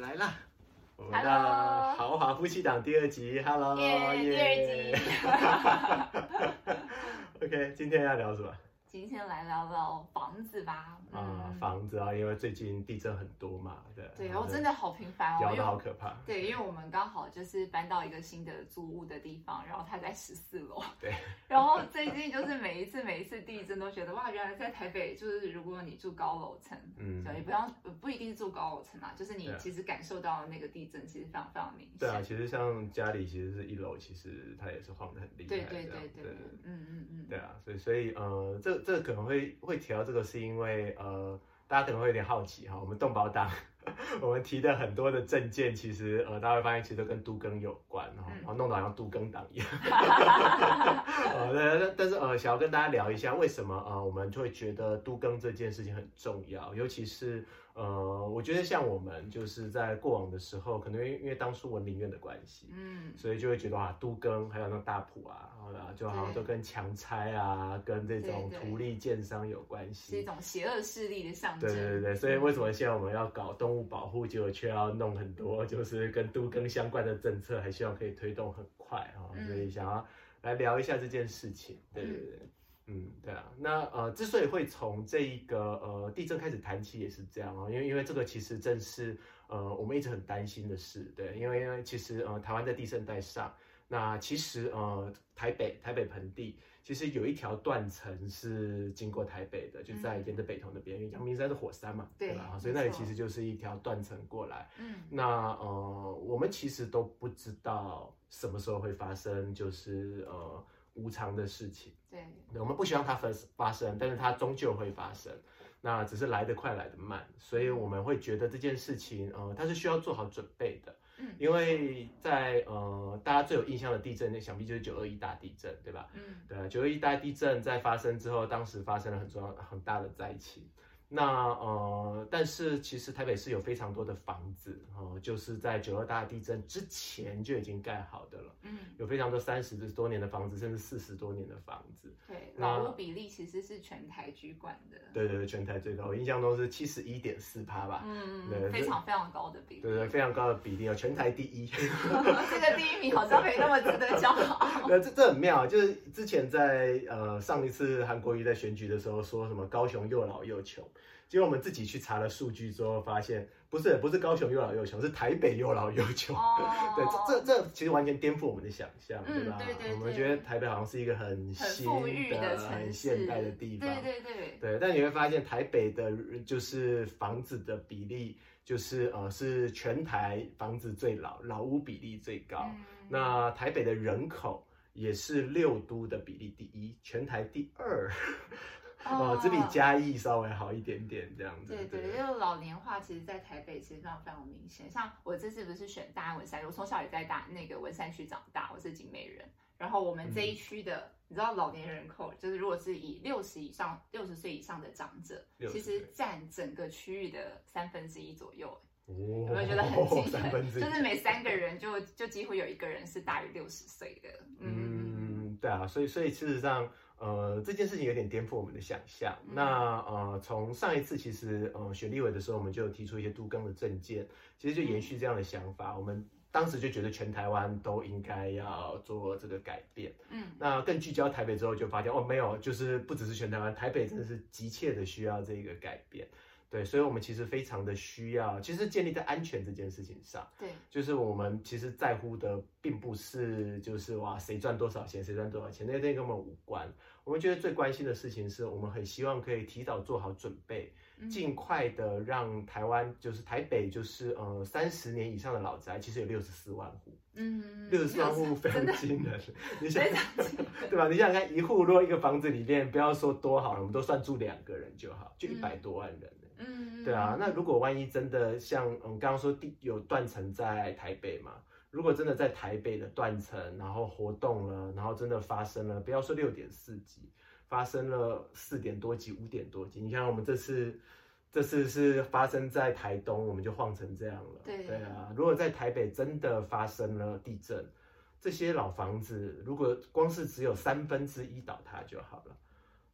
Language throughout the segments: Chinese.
来啦！我们的豪华夫妻档第二集，Hello，耶第二集。OK，今天要聊什么？今天来聊聊房子吧。啊、房子啊，因为最近地震很多嘛，对。对，然后我真的好频繁哦，摇的好可怕。对，因为我们刚好就是搬到一个新的租屋的地方，然后它在十四楼。对。然后最近就是每一次每一次地震都觉得哇，原来在台北就是如果你住高楼层，嗯就也不要不一定是住高楼层啊，就是你其实感受到的那个地震其实非常非常明显。对啊，其实像家里其实是一楼，其实它也是晃得很厉害。对对对对，嗯嗯嗯，对啊，所以所以呃，这这可能会会提到这个，是因为呃，大家可能会有点好奇哈，我们动保党 我们提的很多的证件，其实呃，大家会发现其实都跟都更有关哈，嗯然后弄得好像都更党一样。呃，但是呃，想要跟大家聊一下，为什么呃，我们就会觉得都更这件事情很重要，尤其是呃，我觉得像我们就是在过往的时候，可能因为因为当初文林院的关系，嗯，所以就会觉得啊，都更还有那大埔啊，啊，就好像都跟强拆啊，跟这种对对土力建商有关是一。种邪恶势力的象征。对对对，所以为什么现在我们要搞动物保护，结果却要弄很多就是跟都更相关的政策，还希望可以推动很快啊、嗯所以想要来聊一下这件事情。对对对。嗯，对啊，那呃，之所以会从这一个呃地震开始谈起，也是这样啊，因为因为这个其实正是呃我们一直很担心的事，对，因为因为其实呃台湾在地震带上，那其实呃台北台北盆地其实有一条断层是经过台北的，就在沿着北投那边，因为阳明山是火山嘛，对吧？所以那里其实就是一条断层过来，嗯。那呃，我们其实都不知道什么时候会发生，就是呃无常的事情。对，我们不希望它发发生，但是它终究会发生。那只是来得快，来得慢，所以我们会觉得这件事情，呃，它是需要做好准备的。嗯因为在呃大家最有印象的地震，那想必就是九二一大地震，对吧？嗯对啊，九二一大地震在发生之后，当时发生了很重要很大的灾情。那呃，但是其实台北市有非常多的房子哦、呃就是在九二大地震之前就已经盖好的了，嗯，有非常多三十多年的房子，甚至四十多年的房子。对，那老屋比例其实是全台居冠的。对对对，全台最高，我印象中是七十一点四趴吧。嗯对嗯，非常非常高的比例。对对，非常高的比例哦，全台第一。这个第一名好像没那么值得骄傲。呃，这这很妙，就是之前在呃上一次韩国瑜在选举的时候说什么高雄又老又穷，结果我们自己去查了数据之后发现，不是不是高雄又老又穷，是台北又老又穷。哦，对，这这这其实完全颠覆我们的想象，嗯对吧？对对对我们觉得台北好像是一个很很新的很市，现代的地方。对对对，对，但你会发现台北的，就是房子的比例，就是呃是全台房子最老，老屋比例最高。嗯那台北的人口也是六都的比例第一，全台第二，哦，只比嘉义稍微好一点点这样子。对对，因为老年化其实，在台北其实非常非常明显。像我这次不是选大安文山，我从小也在大那个文山区长大，我是景美人。然后我们这一区的，你知道老年人口，就是如果是以六十以上、六十岁以上的长者，其实占整个区域的三分之一左右。哦，有没有觉得很惊 人？就是每三个人 就就几乎有一个人是大于六十岁的。嗯，嗯，对啊，所以所以事实上，呃，这件事情有点颠覆我们的想象。嗯那呃，从上一次其实呃选立委的时候，我们就有提出一些都更的政见，其实就延续这样的想法。我们当时就觉得全台湾都应该要做这个改变。嗯那更聚焦台北之后，就发现哦，没有，就是不只是全台湾，台北真的是急切的需要这个改变。对，所以我们其实非常的需要，其实建立在安全这件事情上。对，就是我们其实在乎的，并不是就是哇谁赚多少钱，谁赚多少钱，那些跟我们无关。我们觉得最关心的事情是，我们很希望可以提早做好准备，嗯尽快的让台湾就是台北就是呃三十年以上的老宅，其实有六十四万户，嗯，六十四万户非常惊人。你想对吧？你想想看，一户如果一个房子里面，不要说多好了，我们都算住两个人就好，就一百多万人。嗯，对啊，那如果万一真的像我们刚刚说地有断层在台北嘛，如果真的在台北的断层，然后活动了，然后真的发生了，不要说六点四级，发生了四点多级、五点多级，你看我们这次这次是发生在台东，我们就晃成这样了。对对啊，如果在台北真的发生了地震，这些老房子如果光是只有三分之一倒塌就好了。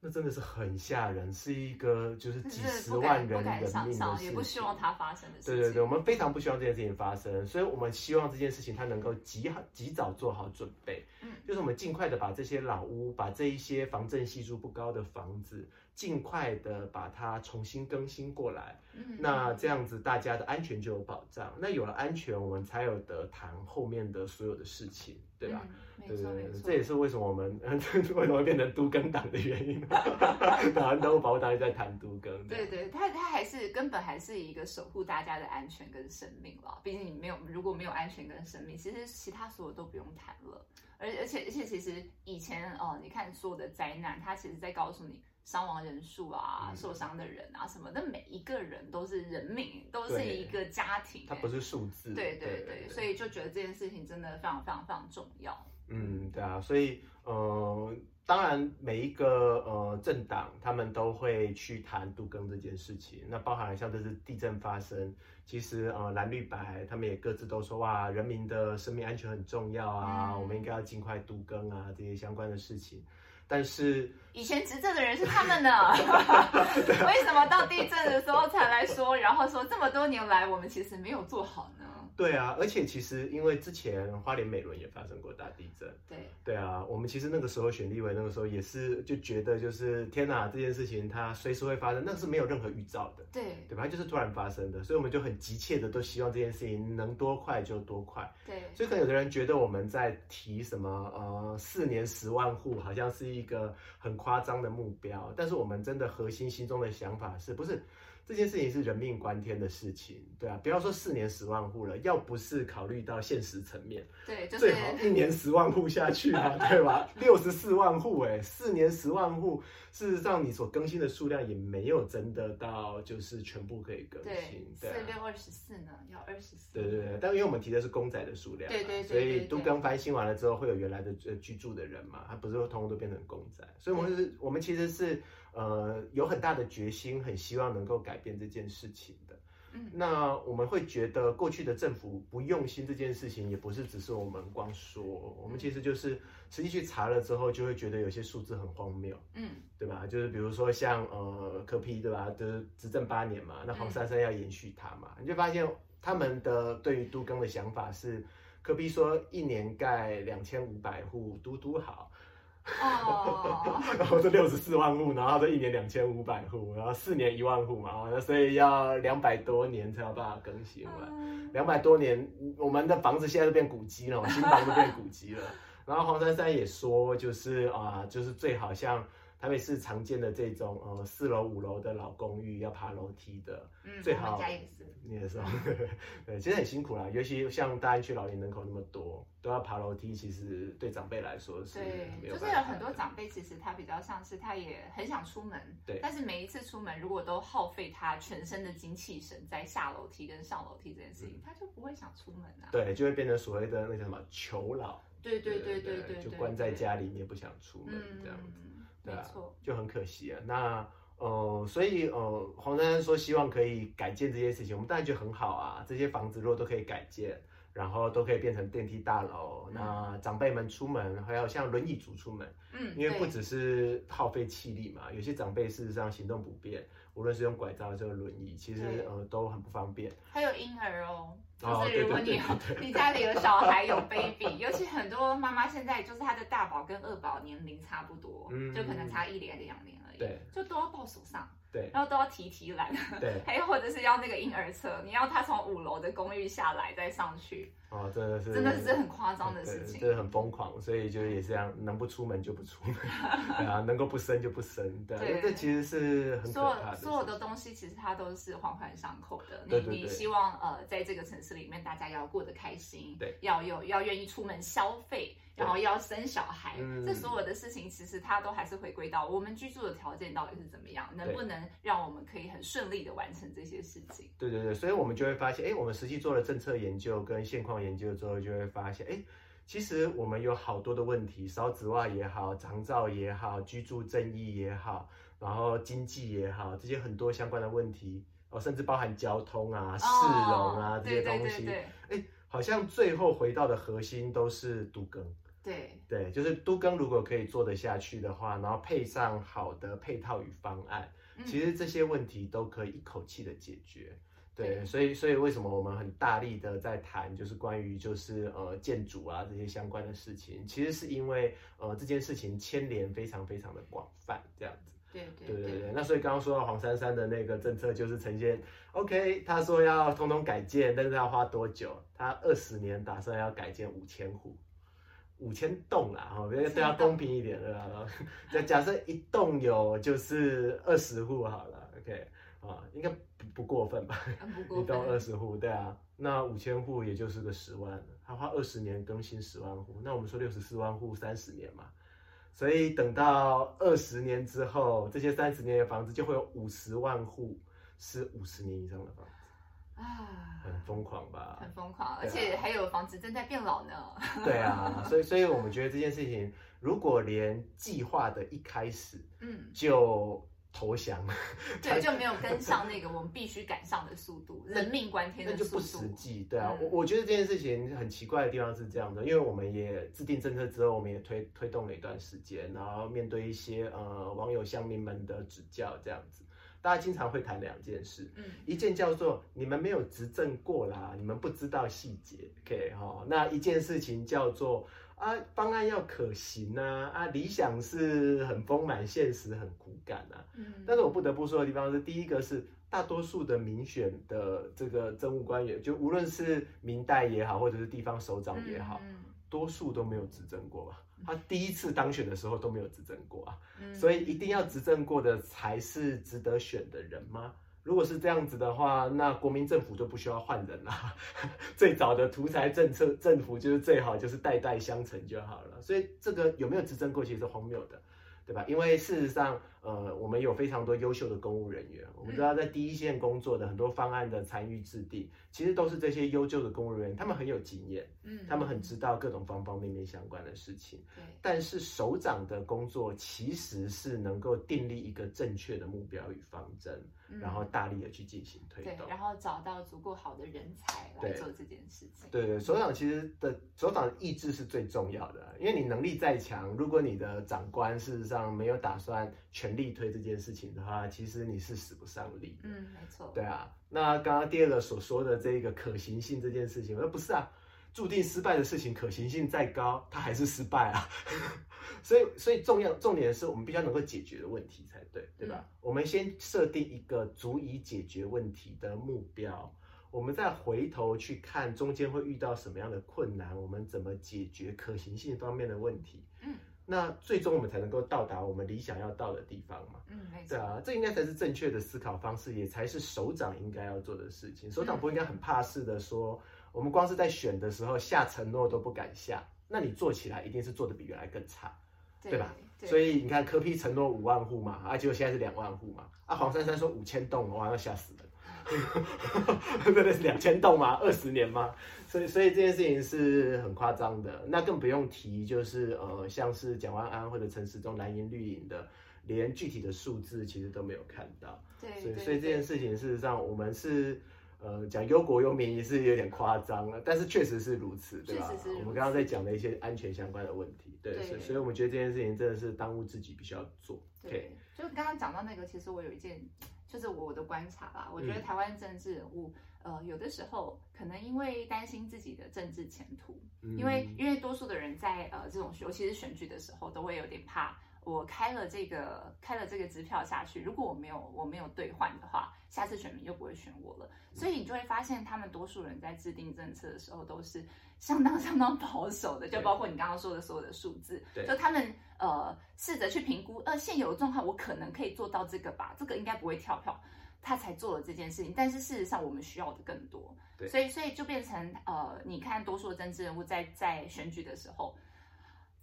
那真的是很吓人，是一个就是几十万人人命的象，也不。希望它发生的事情。对对对，我们非常不希望这件事情发生，所以我们希望这件事情它能够及好及早做好准备。嗯，就是我们尽快的把这些老屋，把这一些防震系数不高的房子，尽快的把它重新更新过来。嗯，那这样子大家的安全就有保障。那有了安全，我们才有得谈后面的所有的事情，对吧？对这也是为什么我们 为什么会变成都更党的原因。台湾都保护党也在谈都更。对对，它它还是根本还是一个守护大家的安全跟生命了。毕竟你没有如果没有安全跟生命，其实其他所有都不用谈了。而而且而且其实以前哦，你看所有的灾难，它其实在告诉你伤亡人数啊、嗯受伤的人啊什么的，每一个人都是人命，都是一个家庭。它不是数字。对对对，所以就觉得这件事情真的非常非常非常重要。嗯，对啊，所以呃，当然每一个呃政党他们都会去谈杜更这件事情，那包含像这次地震发生，其实呃蓝绿白他们也各自都说哇，人民的生命安全很重要啊，嗯我们应该要尽快度更啊这些相关的事情，但是以前执政的人是他们呢，为什么到地震的时候才来说，然后说这么多年来我们其实没有做好呢？对啊，而且其实因为之前花莲美伦也发生过大地震。对，对啊，我们其实那个时候选立委，那个时候也是就觉得就是天哪，这件事情它随时会发生，那是没有任何预兆的，对，对吧？它就是突然发生的，所以我们就很急切的都希望这件事情能多快就多快。对，所以可能有的人觉得我们在提什么呃四年十万户，好像是一个很夸张的目标，但是我们真的核心心中的想法是不是？这件事情是人命关天的事情，对啊，不要说四年十万户了，要不是考虑到现实层面，对，就是最好一年十万户下去啊，对吧？六十四万户，哎，四年十万户，事实上你所更新的数量也没有真的到就是全部可以更新，四对四。六二十四呢，要二十四，对对对，但因为我们提的是公仔的数量嘛，对对对所以都更翻新完了之后，会有原来的呃居住的人嘛，他不是会通通都变成公仔，所以我们是，我们其实是呃有很大的决心，很希望能够改变这件事情的。嗯那我们会觉得过去的政府不用心这件事情，也不是只是我们光说，我们其实就是实际去查了之后，就会觉得有些数字很荒谬。嗯，对吧？就是比如说像呃柯批对吧，就是执政八年嘛，那黄珊珊要延续他嘛，你就发现他们的对于都更的想法是，柯批说一年盖两千五百户都都好，哦，然后这六十四万户，然后这一年两千五百户，然后四年一万户嘛，哦那所以要两百多年才有办法更新完。嗯两百多年，我们的房子现在都变古迹了，新房都变古迹了。然后黄珊珊也说，就是啊，就是最好像台北市常见的这种呃四楼五楼的老公寓要爬楼梯的，嗯，最好家也是，你也是哦，对，其实很辛苦啦，尤其像大安区老年人口那么多，都要爬楼梯，其实对长辈来说是对，就是有很多长辈其实他比较像是他也很想出门，对但是每一次出门如果都耗费他全身的精气神在下楼梯跟上楼梯这件事情，他就不会想出门啊。嗯对，就会变成所谓的那个什么囚老，对对对对对就关在家里面不想出门嗯，这样子。没对啊错，就很可惜啊。那呃，所以呃，黄珊珊说希望可以改建这些事情，我们当然觉得很好啊。这些房子如果都可以改建，然后都可以变成电梯大楼，那长辈们出门，还有像轮椅族出门，嗯，因为不只是耗费气力嘛，有些长辈事实上行动不便，无论是用拐杖还是用轮椅，其实呃都很不方便。还有婴儿哦，就哦是如果你有你家里有小孩 有 baby，尤其很多妈妈现在就是她的大宝跟二宝年龄差不多，嗯就可能差一年两年而已，对，就都要抱手上，对。然后都要提提篮，对，还有或者是要那个婴儿车，你要他从五楼的公寓下来再上去，哦，真的是。真的是很夸张的事情。对真的很疯狂，所以就是也是这样，能不出门就不出门，对啊，能够不生就不生，对啊，对。这其实是很可所。有所有的东西，其实它都是环环相扣的。你你希望呃，在这个城市里面，大家要过得开心，对，要有要愿意出门消费，然后要生小孩，嗯这所有的事情，其实它都还是回归到我们居住的条件到底是怎么样，能不能让我们可以很顺利的完成这些事情。对对对，所以我们就会发现，哎，我们实际做了政策研究跟现况研究之后，就会发现，哎，其实我们有好多的问题，烧纸袜也好，长照也好，居住正义也好，然后经济也好，这些很多相关的问题，哦，甚至包含交通啊、市容啊、哦这些东西，对对，好像最后回到的核心都是都更。对对，就是都更如果可以做得下去的话，然后配上好的配套与方案，嗯其实这些问题都可以一口气的解决。对，对所以所以为什么我们很大力的在谈，就是关于就是呃建筑啊这些相关的事情，其实是因为呃这件事情牵连非常非常的广泛，这样子。对对对对对，那所以刚刚说到黄珊珊的那个政策，就是呈现 OK，他说要通通改建，但是要花多久？他二十年打算要改建五千户，五千栋啦，哈，对对他公平一点对吧？假假设一栋有就是二十户好了，OK 啊，应该不不过分。吧？一栋二分，十户，对啊，那五千户也就是个十万，他花二十年更新十万户，那我们说六十四万户三十年嘛，所以等到二十年之后，这些三十年的房子就会有五十万户是五十年以上的房子，啊，很疯狂吧？很疯狂，而且还有房子正在变老呢。对啊，所以所以我们觉得这件事情，如果连计划的一开始嗯，就投降，对，就没有跟上那个我们必须赶上的速度，人命关天的速那就不实。际。对啊，嗯我我觉得这件事情很奇怪的地方是这样的，因为我们也制定政策之后，我们也推推动了一段时间，然后面对一些呃网友乡民们的指教，这样子，大家经常会谈两件事。嗯一件叫做你们没有执政过啦，你们不知道细节，OK 哈、那一件事情叫做啊方案要可行啊，啊理想是很丰满，现实很骨感啊。嗯，但是我不得不说的地方是，第一个是大多数的民选的这个政务官员，就无论是明代也好，或者是地方首长也好，嗯多数都没有执政过吧？他第一次当选的时候都没有执政过啊，嗯所以一定要执政过的才是值得选的人吗？如果是这样子的话，那国民政府就不需要换人啦。最早的独裁政策政府就是最好就是代代相承就好了。所以这个有没有执政过，其实是荒谬的，对吧？因为事实上，呃，我们有非常多优秀的公务人员，我们知道在第一线工作的很多方案的参与制定，其实都是这些优秀的公务人员，他们很有经验，嗯他们很知道各种方方面面相关的事情。对但是首长的工作其实是能够订立一个正确的目标与方针，嗯然后大力的去进行推对，动。然后找到足够好的人才来做这件事情。对对，首长其实的首长的意志是最重要的，因为你能力再强，如果你的长官事实上没有打算全力推这件事情的话，其实你是使不上力。嗯，没错。对啊，那刚刚第二个所说的这个可行性这件事情，我说不是啊，注定失败的事情，可行性再高，它还是失败啊。所以，所以重要重点是我们必须要能够解决的问题才对，对吧？我们先设定一个足以解决问题的目标，我们再回头去看中间会遇到什么样的困难，我们怎么解决可行性方面的问题。嗯，那最终我们才能够到达我们理想要到的地方嘛。嗯，没错对。啊，这应该才是正确的思考方式，也才是首长应该要做的事情。首长嗯不应该很怕事的说，我们光是在选的时候下承诺都不敢下，那你做起来一定是做的比原来更差，对吧？对所以你看科批承诺五万户嘛，啊，结果现在是两万户嘛，啊，黄珊珊说五千栋，哇，要吓死人，对 不对？是 两千栋吗？二十年吗？所以，所以这件事情是很夸张的。那更不用提，就是呃，像是蒋万安或者陈时中蓝营绿营的，连具体的数字其实都没有看到。对所以，所以这件事情事实上我们是。呃，讲忧国忧民也是有点夸张了，但是确实是如此，对吧？我们刚刚在讲的一些安全相关的问题，对，所以所以我们觉得这件事情真的是当务之急，必须要做。对，就刚刚讲到那个，其实我有一件，就是我的观察啦。我觉得嗯台湾政治人物，呃，有的时候可能因为担心自己的政治前途，嗯因为因为多数的人在呃这种尤其是选举的时候，都会有点怕。我开了这个开了这个支票下去，如果我没有我没有兑换的话，下次选民就不会选我了。所以你就会发现，他们多数人在制定政策的时候都是相当 相当保守的，就包括你刚刚说的所有的数字，就他们呃试着去评估，呃现有的状况我可能可以做到这个吧，这个应该不会跳票，他才做了这件事情。但是事实上我们需要的更多，对所以所以就变成呃，你看多数的政治人物在在选举的时候。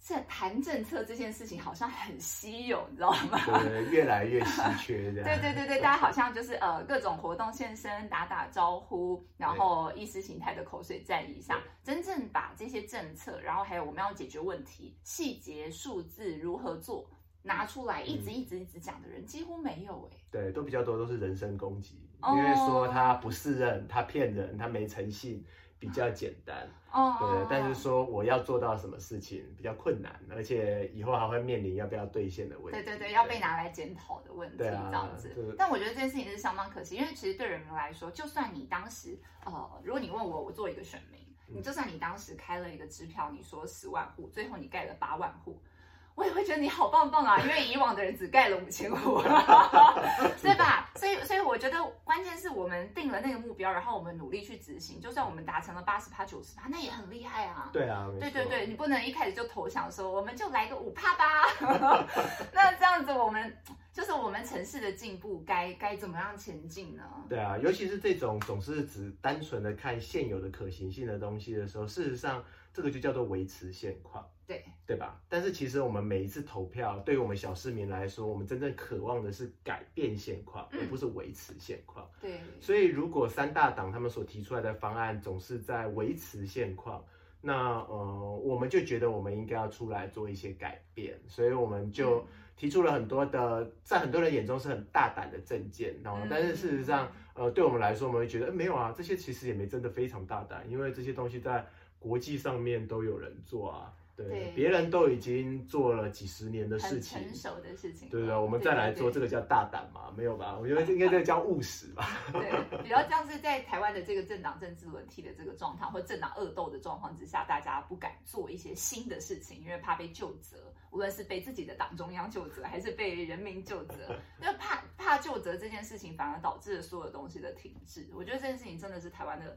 这谈政策这件事情好像很稀有，你知道吗？对，越来越稀缺 这样。对对对对，大家好像就是呃各种活动现身，打打招呼，然后意识形态的口水战以上，真正把这些政策，然后还有我们要解决问题细节数字如何做拿出来，一直一直一直讲的人几乎没有哎、对，都比较多都是人身攻击，哦。因为说他不是人，他骗人，他没诚信，比较简单，哦，对，但是说我要做到什么事情比较困难，而且以后还会面临要不要兑现的问题。对对对，要被拿来检讨的问题，这样子。但我觉得这件事情是相当可惜，因为其实对人民来说，就算你当时，呃，如果你问我，我做一个选民，你就算你当时开了一个支票，你说十万户，最后你盖了八万户。我也会觉得你好棒棒啊，因为以往的人只盖了五千户，对吧？所以，所以我觉得关键是我们定了那个目标，然后我们努力去执行。就算我们达成了八十趴、九十趴，那也很厉害啊。对啊，对对对，你不能一开始就投降说我们就来个五趴吧。那这样子，我们就是我们城市的进步该该怎么样前进呢？对啊，尤其是这种总是只单纯的看现有的可行性的东西的时候，事实上。这个就叫做维持现况，对对吧？但是其实我们每一次投票，对于我们小市民来说，我们真正渴望的是改变现况，而不是维持现况。对。所以如果三大党他们所提出来的方案总是在维持现况，那呃，我们就觉得我们应该要出来做一些改变。所以我们就提出了很多的，在很多人眼中是很大胆的政见，然后但是事实上，呃，对我们来说，我们会觉得没有啊，这些其实也没真的非常大胆，因为这些东西在。国际上面都有人做啊，对，别人都已经做了几十年的事情，成熟的事情，对对，我们再来做这个叫大胆嘛？没有吧？我觉得应该这个叫务实吧。对，比较像是在台湾的这个政党政治轮替的这个状态，或政党恶斗的状况之下，大家不敢做一些新的事情，因为怕被就责，无论是被自己的党中央就责，还是被人民就责，因为怕怕就责这件事情，反而导致了所有东西的停滞。我觉得这件事情真的是台湾的。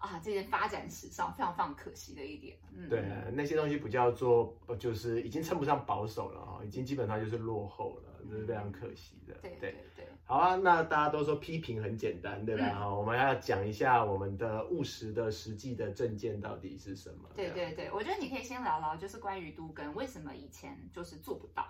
啊，这件发展史上非常非常可惜的一点。嗯，对，那些东西不叫做，就是已经称不上保守了啊，已经基本上就是落后了，这是非常可惜的。对对对。好啊，那大家都说批评很简单，对吧？哈，我们要讲一下我们的务实的实际的证件到底是什么？对对对，我觉得你可以先聊聊，就是关于都跟为什么以前就是做不到，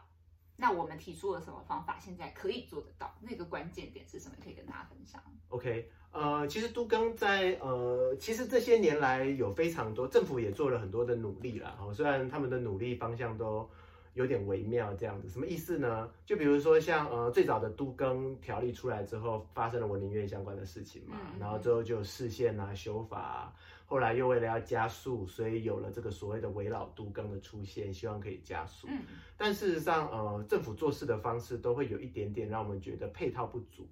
那我们提出了什么方法，现在可以做得到，那个关键点是什么？可以跟大家分享。OK。呃，其实都更在呃，其实这些年来有非常多政府也做了很多的努力啦。哦，虽然他们的努力方向都有点微妙，这样子什么意思呢？就比如说像呃最早的都更条例出来之后，发生了文林院相关的事情嘛，然后之后就视线啊修法，后来又为了要加速，所以有了这个所谓的围绕都更的出现，希望可以加速。嗯，但事实上呃政府做事的方式都会有一点点让我们觉得配套不足。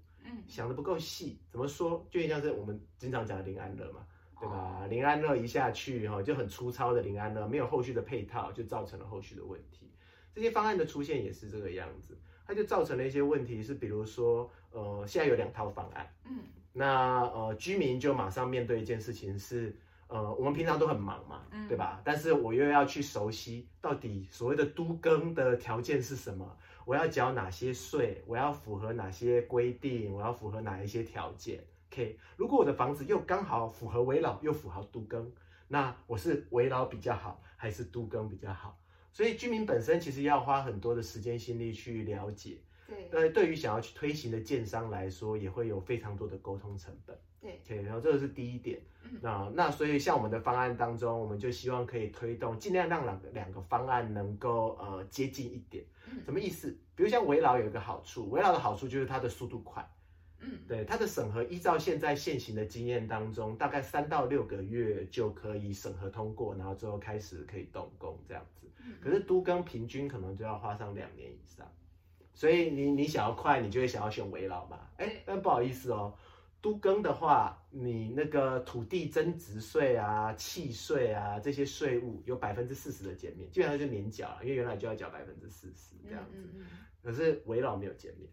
想的不够细，怎么说？就像是我们经常讲的林安乐嘛，对吧？林安乐一下去哈，就很粗糙的林安乐，没有后续的配套，就造成了后续的问题。这些方案的出现也是这个样子，它就造成了一些问题，是比如说，呃，现在有两套方案，嗯，那呃，居民就马上面对一件事情是，呃，我们平常都很忙嘛，对吧？但是我又要去熟悉到底所谓的都更的条件是什么。我要缴哪些税？我要符合哪些规定？我要符合哪一些条件？OK，如果我的房子又刚好符合围老，又符合都更，那我是围老比较好，还是都更比较好？所以居民本身其实要花很多的时间心力去了解。对，那对于想要去推行的建商来说，也会有非常多的沟通成本。对，OK，然后这个是第一点。那那所以像我们的方案当中，我们就希望可以推动，尽量让两个两个方案能够呃接近一点。什么意思？比如像围绕有一个好处，围绕的好处就是它的速度快。嗯，对，它的审核依照现在现行的经验当中，大概三到六个月就可以审核通过，然后之后开始可以动工这样子。可是都更平均可能就要花上两年以上，所以你你想要快，你就会想要选围绕嘛？哎，但不好意思哦。都更的话，你那个土地增值税啊、契税啊这些税务有百分之四十的减免，基本上就免缴了，因为原来就要缴百分之四十这样子。可是围绕没有减免，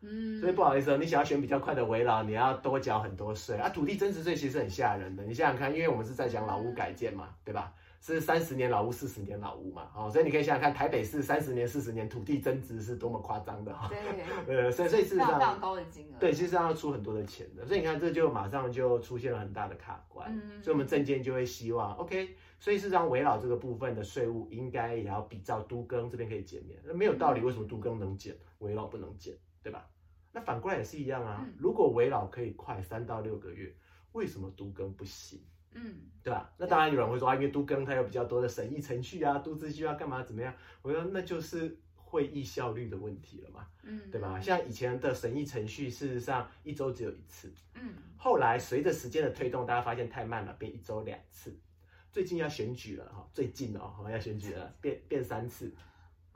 嗯，所以不好意思哦，你想要选比较快的围绕，你要多缴很多税啊。土地增值税其实很吓人的，你想想看，因为我们是在讲老屋改建嘛，对吧？是三十年老屋、四十年老屋嘛，哦，所以你可以想想看，台北市三十年、四十年土地增值是多么夸张的哈。对，呃，所以所以事实上非常高的金额。对，其实上要出很多的钱的，所以你看这就马上就出现了很大的卡关。嗯所以我们证件就会希望，OK，所以事实上围绕这个部分的税务应该也要比照都更这边可以减免。那没有道理，为什么都更能减，围绕不能减，对吧？那反过来也是一样啊，如果围绕可以快三到六个月，为什么都更不行？嗯，对吧？那当然有人会说啊，因为都更它有比较多的审议程序啊，都资需要干嘛怎么样？我说那就是会议效率的问题了嘛，嗯，对吧？像以前的审议程序，事实上一周只有一次，嗯，后来随着时间的推动，大家发现太慢了，变一周两次。最近要选举了哈，最近哦哈要选举了，变变三次。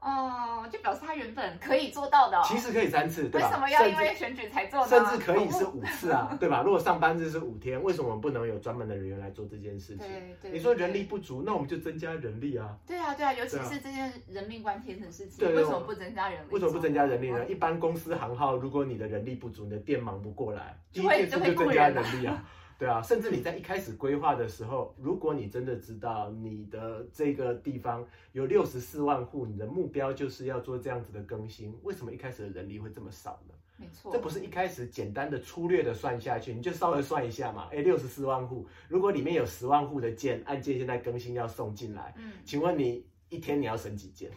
哦，就表示他原本可以做到的、哦。其实可以三次，对吧？为什么要因为选举才做呢？甚至可以是五次啊，对吧？如果上班日是五天，为什么我们不能有专门的人员来做这件事情？对对。你说人力不足，那我们就增加人力啊。对啊对啊，尤其是这件人命关天的事情，为什么不增加人力？为什么不增加人力呢？一般公司行号，如果你的人力不足，你的店忙不过来，第一件事就增加人力啊。对啊，甚至你在一开始规划的时候，如果你真的知道你的这个地方有六十四万户，你的目标就是要做这样子的更新，为什么一开始的人力会这么少呢？没错，这不是一开始简单的粗略的算下去，你就稍微算一下嘛。哎，六十四万户，如果里面有十万户的件案件现在更新要送进来，嗯，请问你一天你要审几件？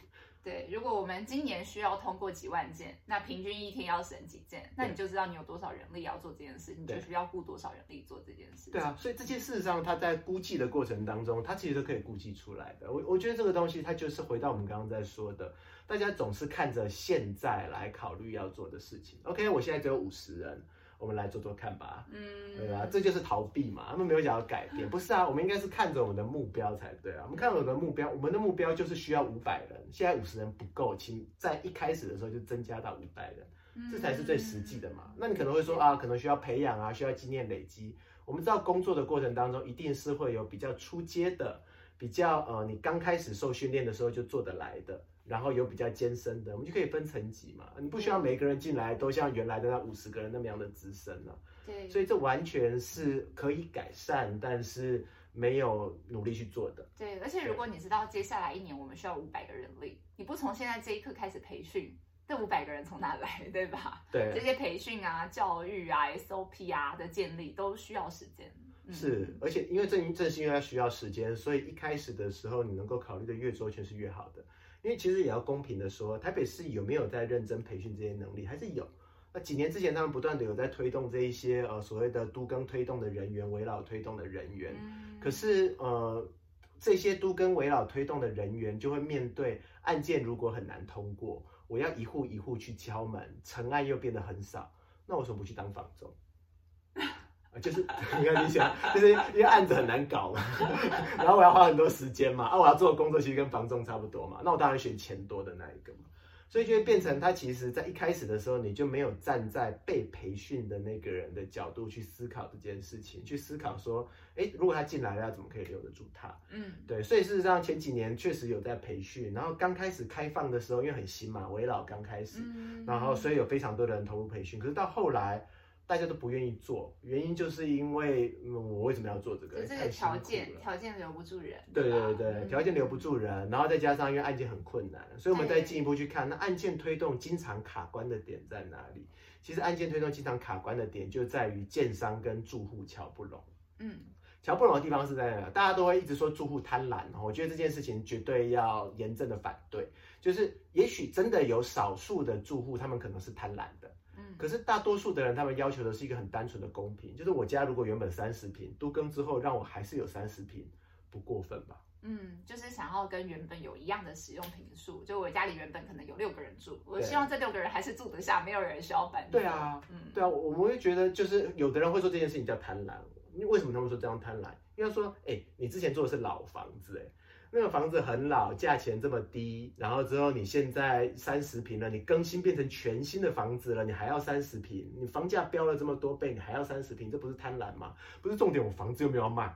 对，如果我们今年需要通过几万件，那平均一天要审几件，那你就知道你有多少人力要做这件事，你就对需要雇多少人力做这件事。对啊，所以这些事实上，它在估计的过程当中，它其实都可以估计出来的。我我觉得这个东西，它就是回到我们刚刚在说的，大家总是看着现在来考虑要做的事情。OK，我现在只有五十人，我们来做做看吧。嗯，对啊，这就是逃避嘛，他们没有想要改变，不是啊，我们应该是看着我们的目标才对啊。我们看着我们的目标，我们的目标就是需要五百人，现在五十人不够，请在一开始的时候就增加到五百人。嗯这才是最实际的嘛。那你可能会说啊，可能需要培养啊，需要经验累积。我们知道工作的过程当中，一定是会有比较出阶的，比较呃，你刚开始受训练的时候就做得来的，然后有比较艰深的，我们就可以分层级嘛。你不需要每个人进来都像原来的那五十个人那么样的资深了、对，所以这完全是可以改善，但是没有努力去做的。对，而且如果你知道接下来一年我们需要五百个人力，你不从现在这一刻开始培训，这五百个人从哪来，对吧？对这对，些培训啊、教育啊、SOP 啊的建立都需要时间。嗯是，而且因为正正是因为它需要时间，所以一开始的时候你能够考虑的越周全是越好的。因为其实也要公平的说，台北市有没有在认真培训这些能力，还是有。那几年之前，他们不断的有在推动这一些呃所谓的都更推动的人员、围绕推动的人员。嗯可是呃，这些都更围绕推动的人员就会面对案件如果很难通过，我要一户一户去敲门，成案又变得很少，那我为什么不去当房仲？啊，就是你看你想，就是因为案子很难搞嘛，然后我要花很多时间嘛，啊，我要做的工作其实跟房仲差不多嘛，那我当然选钱多的那一个嘛。所以就会变成他其实在一开始的时候，你就没有站在被培训的那个人的角度去思考这件事情，去思考说，哎，如果他进来了，要怎么可以留得住他？嗯，对，所以事实上前几年确实有在培训，然后刚开始开放的时候，因为很新嘛，围绕刚开始，嗯然后所以有非常多的人投入培训，可是到后来大家都不愿意做，原因就是因为、嗯、我为什么要做这个？就这个条件条件留不住人。对吧对对，嗯条件留不住人，然后再加上因为案件很困难，所以我们再进一步去看，那案件推动经常卡关的点在哪里？其实案件推动经常卡关的点就在于建商跟住户瞧不拢。嗯，瞧不拢的地方是在哪？大家都会一直说住户贪婪，哦我觉得这件事情绝对要严正的反对。就是也许真的有少数的住户，他们可能是贪婪的，嗯可是大多数的人，他们要求的是一个很单纯的公平，就是我家如果原本三十平，都更之后让我还是有三十平，不过分吧？嗯，就是想要跟原本有一样的使用平数，就我家里原本可能有六个人住，我希望这六个人还是住得下，没有人需要搬。对啊，嗯，对啊，我们会觉得就是有的人会说这件事情叫贪婪，你为什么他们说这样贪婪？因为他说，哎、你之前住的是老房子、哎，那个房子很老，价钱这么低，然后之后你现在三十平了，你更新变成全新的房子了，你还要三十平，你房价飙了这么多倍，你还要三十平，这不是贪婪吗？不是重点，我房子又没有要卖，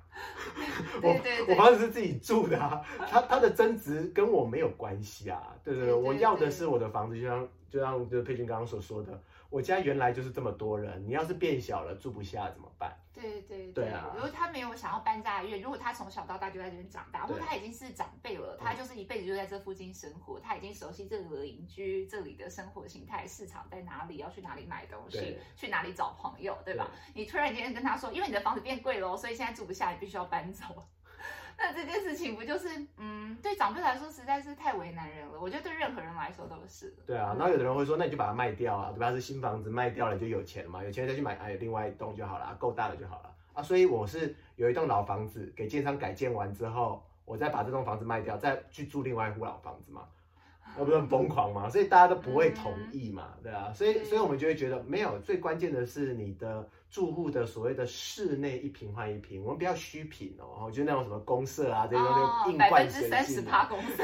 对对对我房子是自己住的啊，它它的增值跟我没有关系啊，对对对，对对我要的是我的房子，就像就像就是佩君刚刚所说的，我家原来就是这么多人，你要是变小了住不下怎么办？对对对啊如果他没有想要搬家的意愿，如果他从小到大就在这边长大，或者他已经是长辈了，他就是一辈子就在这附近生活，他已经熟悉这里的邻居、这里的生活形态、市场在哪里，要去哪里买东西，去哪里找朋友，对吧？你突然间跟他说，因为你的房子变贵了，所以现在住不下，你必须要搬走。那这件事情不就是，嗯，对长辈来说实在是太为难人了。我觉得对任何人来说都是。对啊，然后有的人会说，那你就把它卖掉啊，对吧？是新房子卖掉了就有钱了嘛，有钱再去买哎另外一栋就好了，够大了就好了啊。所以我是有一栋老房子给建商改建完之后，我再把这栋房子卖掉，再去住另外一户老房子嘛。那不是很疯狂嘛？所以大家都不会同意嘛，对啊，所以所以我们就会觉得没有，最关键的是你的住户的所谓的室内一平换一平，我们不要虚平哦，我觉得那种什么公社啊这些东西硬百灌分之三水进来十趴公社，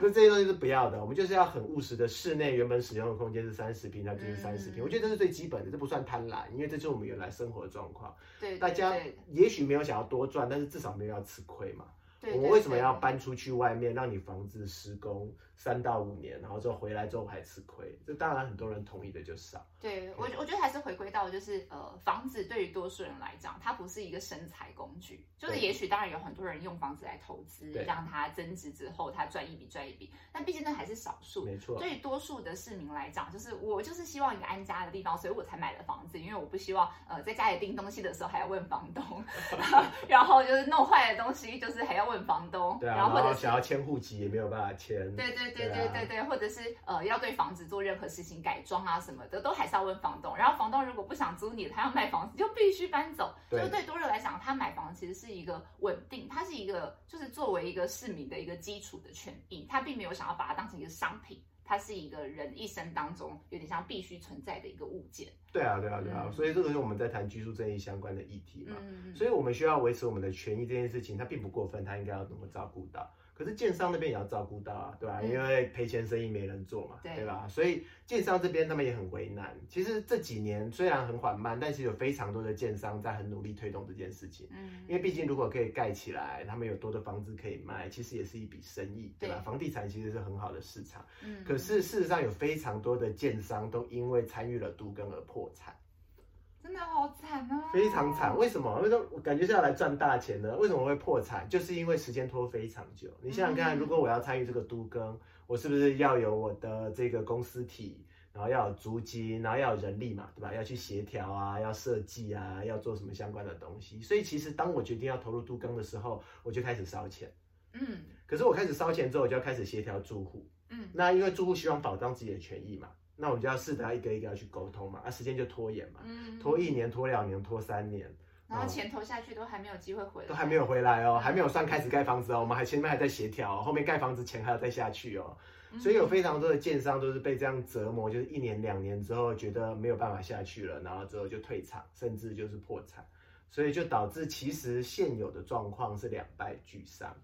那 这些东西是不要的，我们就是要很务实的，室内原本使用的空间是三十平，那就是三十平，嗯我觉得这是最基本的，这不算贪婪，因为这就是我们原来生活的状况。对，大家也许没有想要多赚，但是至少没有要吃亏嘛。对我们为什么要搬出去外面，让你房子施工三到五年，然后之后回来之后还吃亏？这当然很多人同意的就少。对我，我觉得还是回归到就是呃，房子对于多数人来讲，它不是一个生财工具。就是也许当然有很多人用房子来投资，让它增值之后，它赚一笔赚一笔，但毕竟那还是少数。没错，对于多数的市民来讲，就是我就是希望一个安家的地方，所以我才买了房子，因为我不希望呃在家里订东西的时候还要问房东，然后就是弄坏的东西就是还要问房东，对啊，然后或者想要迁户籍也没有办法迁。对对对对啊对对对，或者是呃要对房子做任何事情改装啊什么的，都还是要问房东。然后房东如果不想租你，他要卖房子，就必须搬走。对就对多热来讲，他买房其实是一个稳定，它是一个就是作为一个市民的一个基础的权益，他并没有想要把它当成一个商品。它是一个人一生当中有点像必须存在的一个物件，对啊，对啊，对啊，嗯所以这个是我们在谈居住正义相关的议题嘛。嗯，所以我们需要维持我们的权益这件事情，它并不过分，它应该要怎么照顾到？可是建商那边也要照顾到啊，对吧、嗯因为赔钱生意没人做嘛，对对吧？所以建商这边他们也很为难。其实这几年虽然很缓慢，但是有非常多的建商在很努力推动这件事情。嗯因为毕竟如果可以盖起来，他们有多的房子可以卖，其实也是一笔生意，对吧？对房地产其实是很好的市场，嗯可是事实上有非常多的建商都因为参与了都更而破产。真的好惨哦，非常惨，为什么？为什么我感觉是要来赚大钱呢？为什么会破产？就是因为时间拖非常久。你想想看，嗯如果我要参与这个都更，我是不是要有我的这个公司体，然后要有租金，然后要有人力嘛，对吧？要去协调啊，要设计啊，要做什么相关的东西。所以其实当我决定要投入都更的时候，我就开始烧钱。嗯可是我开始烧钱之后，我就要开始协调住户。嗯那因为住户希望保障自己的权益嘛，那我们就要试着要一个一个要去沟通嘛，啊，时间就拖延嘛，嗯，拖一年、拖两年、拖三年。然后钱投下去都还没有机会回来，都还没有回来哦，还没有算开始盖房子哦，我们还前面还在协调、哦，后面盖房子钱还要再下去哦，嗯所以有非常多的建商都是被这样折磨，就是一年两年之后觉得没有办法下去了，然后之后就退场，甚至就是破产，所以就导致其实现有的状况是两败俱伤。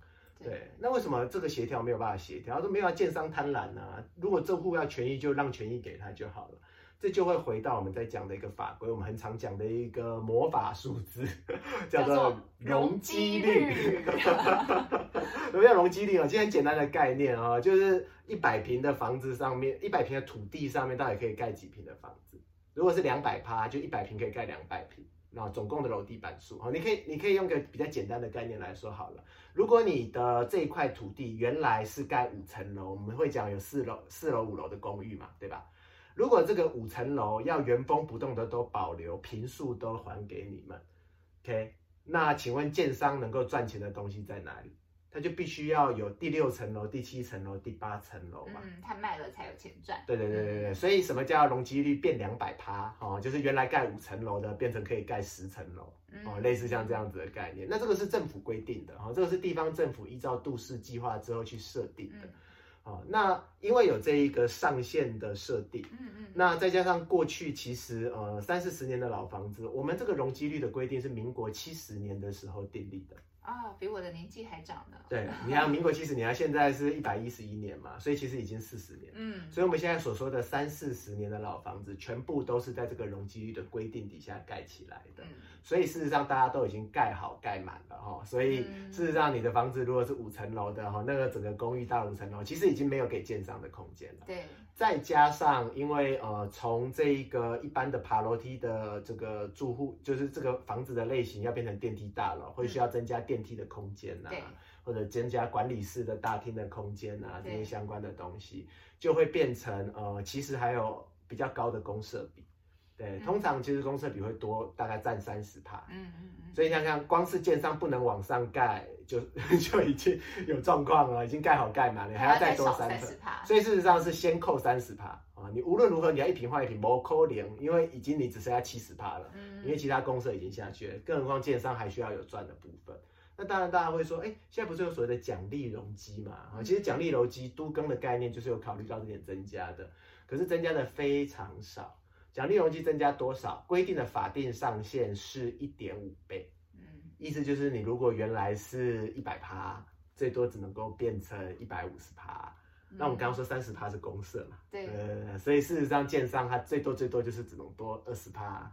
对，那为什么这个协调没有办法协调？都没有要建商贪婪啊，如果这户要权益，就让权益给他就好了。这就会回到我们在讲的一个法规，我们很常讲的一个魔法数字，叫做容积率率。什么叫容积率啊？其实很简单的概念啊，就是一百平的房子上面，一百平的土地上面到底可以盖几平的房子？如果是两百趴，就一百平可以盖两百平。那总共的楼地板数，哦，你可以你可以用个比较简单的概念来说好了。如果你的这一块土地原来是盖五层楼，我们会讲有四楼、四楼、五楼的公寓嘛，对吧？如果这个五层楼要原封不动的都保留，平数都还给你们，OK？那请问建商能够赚钱的东西在哪里？他就必须要有第六层楼、第七层楼、第八层楼嘛。嗯，他卖了才有钱赚。对对对对对，所以什么叫容积率变两百趴？哦，就是原来盖五层楼的变成可以盖十层楼。嗯哦，类似像这样子的概念，那这个是政府规定的哈、哦，这个是地方政府依照都市计划之后去设定的。嗯哦，那因为有这一个上限的设定，嗯嗯，那再加上过去其实呃三四十年的老房子，我们这个容积率的规定是民国七十年的时候订立的。啊，比我的年纪还长呢。对，你看民国七十年，现在是一百一十一年嘛，所以其实已经四十年。嗯所以我们现在所说的三四十年的老房子，全部都是在这个容积率的规定底下盖起来的。嗯所以事实上大家都已经盖好盖满了哈，所以嗯事实上你的房子如果是五层楼的哈，那个整个公寓到五层楼，其实已经没有给建商的空间了。对，再加上因为呃从这一个一般的爬楼梯的这个住户，就是这个房子的类型要变成电梯大楼，会需要增加电梯的空间呐、对。或者增加管理室的大厅的空间呐、这些相关的东西，就会变成呃其实还有比较高的公设比。对，嗯通常其实公设比会多，大概占三十趴。嗯嗯嗯，所以想想，光是建商不能往上盖，就 就已经有状况了，已经盖好盖满了，还要再多三十。趴。所以事实上是先扣三十趴啊，你无论如何你要一平换一平，不扣零，因为已经你只剩下七十趴了，嗯因为其他公社已经下去了，更何况建商还需要有赚的部分。那当然大家会说，哎，现在不是有所谓的奖励容积嘛？啊，其实奖励容积都更的概念就是有考虑到这点增加的，可是增加的非常少。奖励容积增加多少？规定的法定上限是一点五倍。嗯，意思就是你如果原来是一百趴，最多只能够变成一百五十趴。那我们刚刚说三十趴是公社嘛？对。呃，所以事实上，建商它最多最多就是只能多二十趴，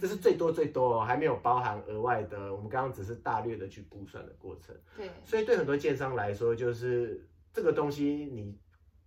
这是最多最多哦，还没有包含额外的。我们刚刚只是大略的去估算的过程。对。所以对很多建商来说，就是这个东西你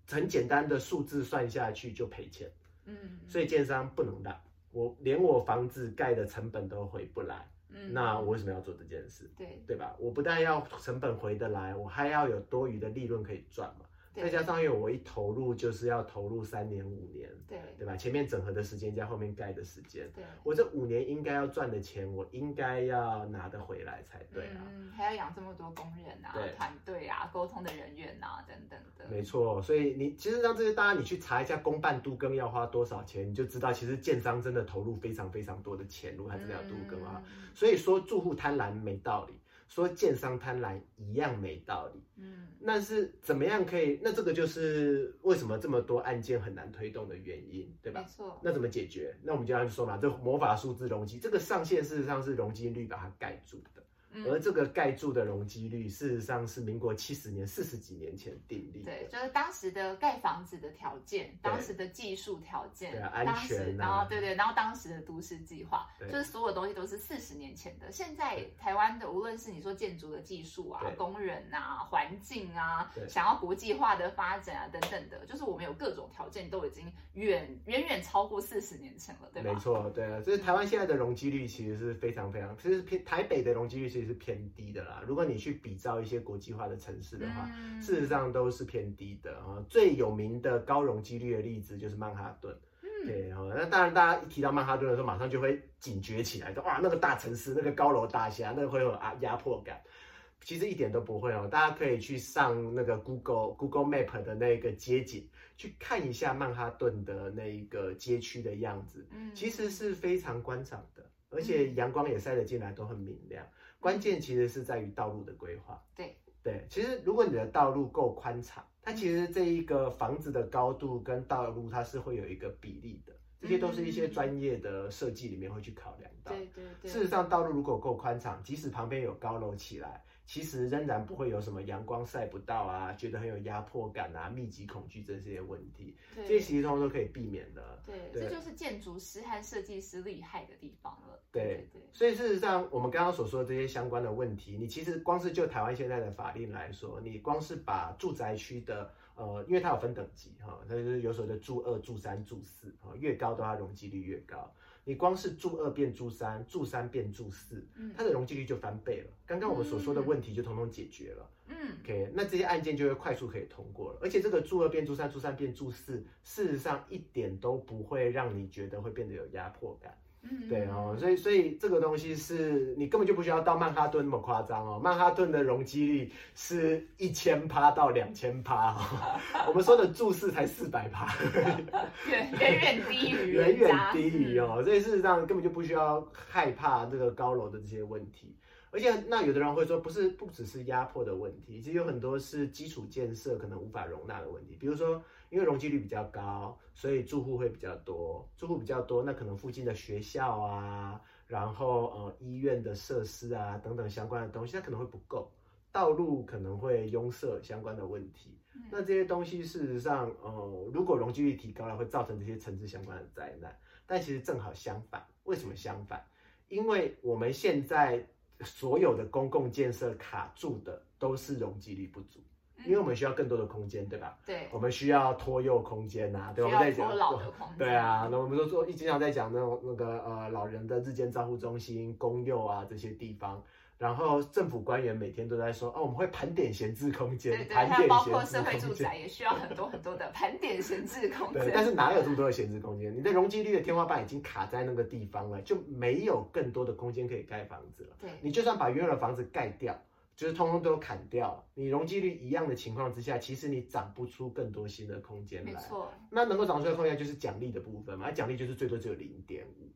很简单的数字算下去就赔钱。嗯，所以建商不能让，我连我房子盖的成本都回不来，嗯，那我为什么要做这件事？对，对吧？我不但要成本回得来，我还要有多余的利润可以赚嘛。再加上因为我一投入就是要投入三年五年，对对吧？前面整合的时间加后面盖的时间，对，我这五年应该要赚的钱，我应该要拿得回来才对啊。嗯，还要养这么多工人啊，团队啊，沟通的人员啊，等等的。没错，所以你其实让这些大家你去查一下公办都更要花多少钱，你就知道其实建商真的投入非常非常多的钱，如果他真的要都更啊。所以说住户贪婪没道理。说建商贪婪一样没道理，嗯，那是怎么样可以？那这个就是为什么这么多案件很难推动的原因，对吧？没错。那怎么解决？那我们就要说嘛，这魔法数字容积，这个上限事实上是容积率把它盖住的。而这个盖住的容积率，事实上是民国七十年、四十几年前订立。对，就是当时的盖房子的条件，当时的技术条件，对啊，安全，然后对对，然后当时的都市计划，就是所有东西都是四十年前的。现在台湾的，无论是你说建筑的技术啊、工人啊、环境啊，想要国际化的发展啊等等的，就是我们有各种条件都已经远远远超过四十年前了，对吧？没错，对啊，所以台湾现在的容积率其实是非常非常，其实偏台北的容积率其实。是偏低的啦。如果你去比照一些国际化的城市的话，事实上都是偏低的啊。最有名的高容积率的例子就是曼哈顿。对哦，那当然大家一提到曼哈顿的时候，马上就会警觉起来，说哇，那个大城市，那个高楼大厦，那个会有啊压迫感。其实一点都不会哦。大家可以去上那个 Google Google Map 的那个街景，去看一下曼哈顿的那一个街区的样子。嗯，其实是非常观赏的，而且阳光也晒得进来，都很明亮。关键其实是在于道路的规划。对对，其实如果你的道路够宽敞，它其实这一个房子的高度跟道路它是会有一个比例的，这些都是一些专业的设计里面会去考量到。对对对。事实上，道路如果够宽敞，即使旁边有高楼起来。其实仍然不会有什么阳光晒不到啊，觉得很有压迫感啊，密集恐惧症这些问题，这些其实通都可以避免的。对，这就是建筑师和设计师厉害的地方了。对对。所以事实上，我们刚刚所说的这些相关的问题，你其实光是就台湾现在的法令来说，你光是把住宅区的呃，因为它有分等级哈，它就是有所谓的住二、住三、住四啊，越高的话容积率越高。你光是注二变注三，注三变注四，它的容积率就翻倍了。刚刚我们所说的问题就统统解决了。嗯，OK，那这些案件就会快速可以通过了。而且这个注二变注三，注三变注四，事实上一点都不会让你觉得会变得有压迫感。对哦，所以所以这个东西是你根本就不需要到曼哈顿那么夸张哦。曼哈顿的容积率是一千趴到两千趴哦，我们说的注释才四百趴，远远远低于 远远低于哦。所以事实上根本就不需要害怕这个高楼的这些问题。而且那有的人会说，不是不只是压迫的问题，其实有很多是基础建设可能无法容纳的问题，比如说。因为容积率比较高，所以住户会比较多。住户比较多，那可能附近的学校啊，然后呃医院的设施啊等等相关的东西，它可能会不够。道路可能会拥塞相关的问题。那这些东西事实上，呃，如果容积率提高了，会造成这些城市相关的灾难。但其实正好相反，为什么相反？因为我们现在所有的公共建设卡住的都是容积率不足。因为我们需要更多的空间，对吧？对，我们需要托幼空间呐，对，我们在讲老的空间对啊，那我们都说一经常在讲那种那个呃老人的日间照护中心、公幼啊这些地方，然后政府官员每天都在说哦，我们会盘点闲置空间，盘点包括社会住宅也需要很多很多的盘点闲置空 间。对，但是哪有这么多的闲置空间？你的容积率的天花板已经卡在那个地方了，就没有更多的空间可以盖房子了。对，你就算把原有的房子盖掉。就是通通都砍掉，你容积率一样的情况之下，其实你长不出更多新的空间来。没错，那能够长出来空间就是奖励的部分嘛，奖励就是最多只有零点五。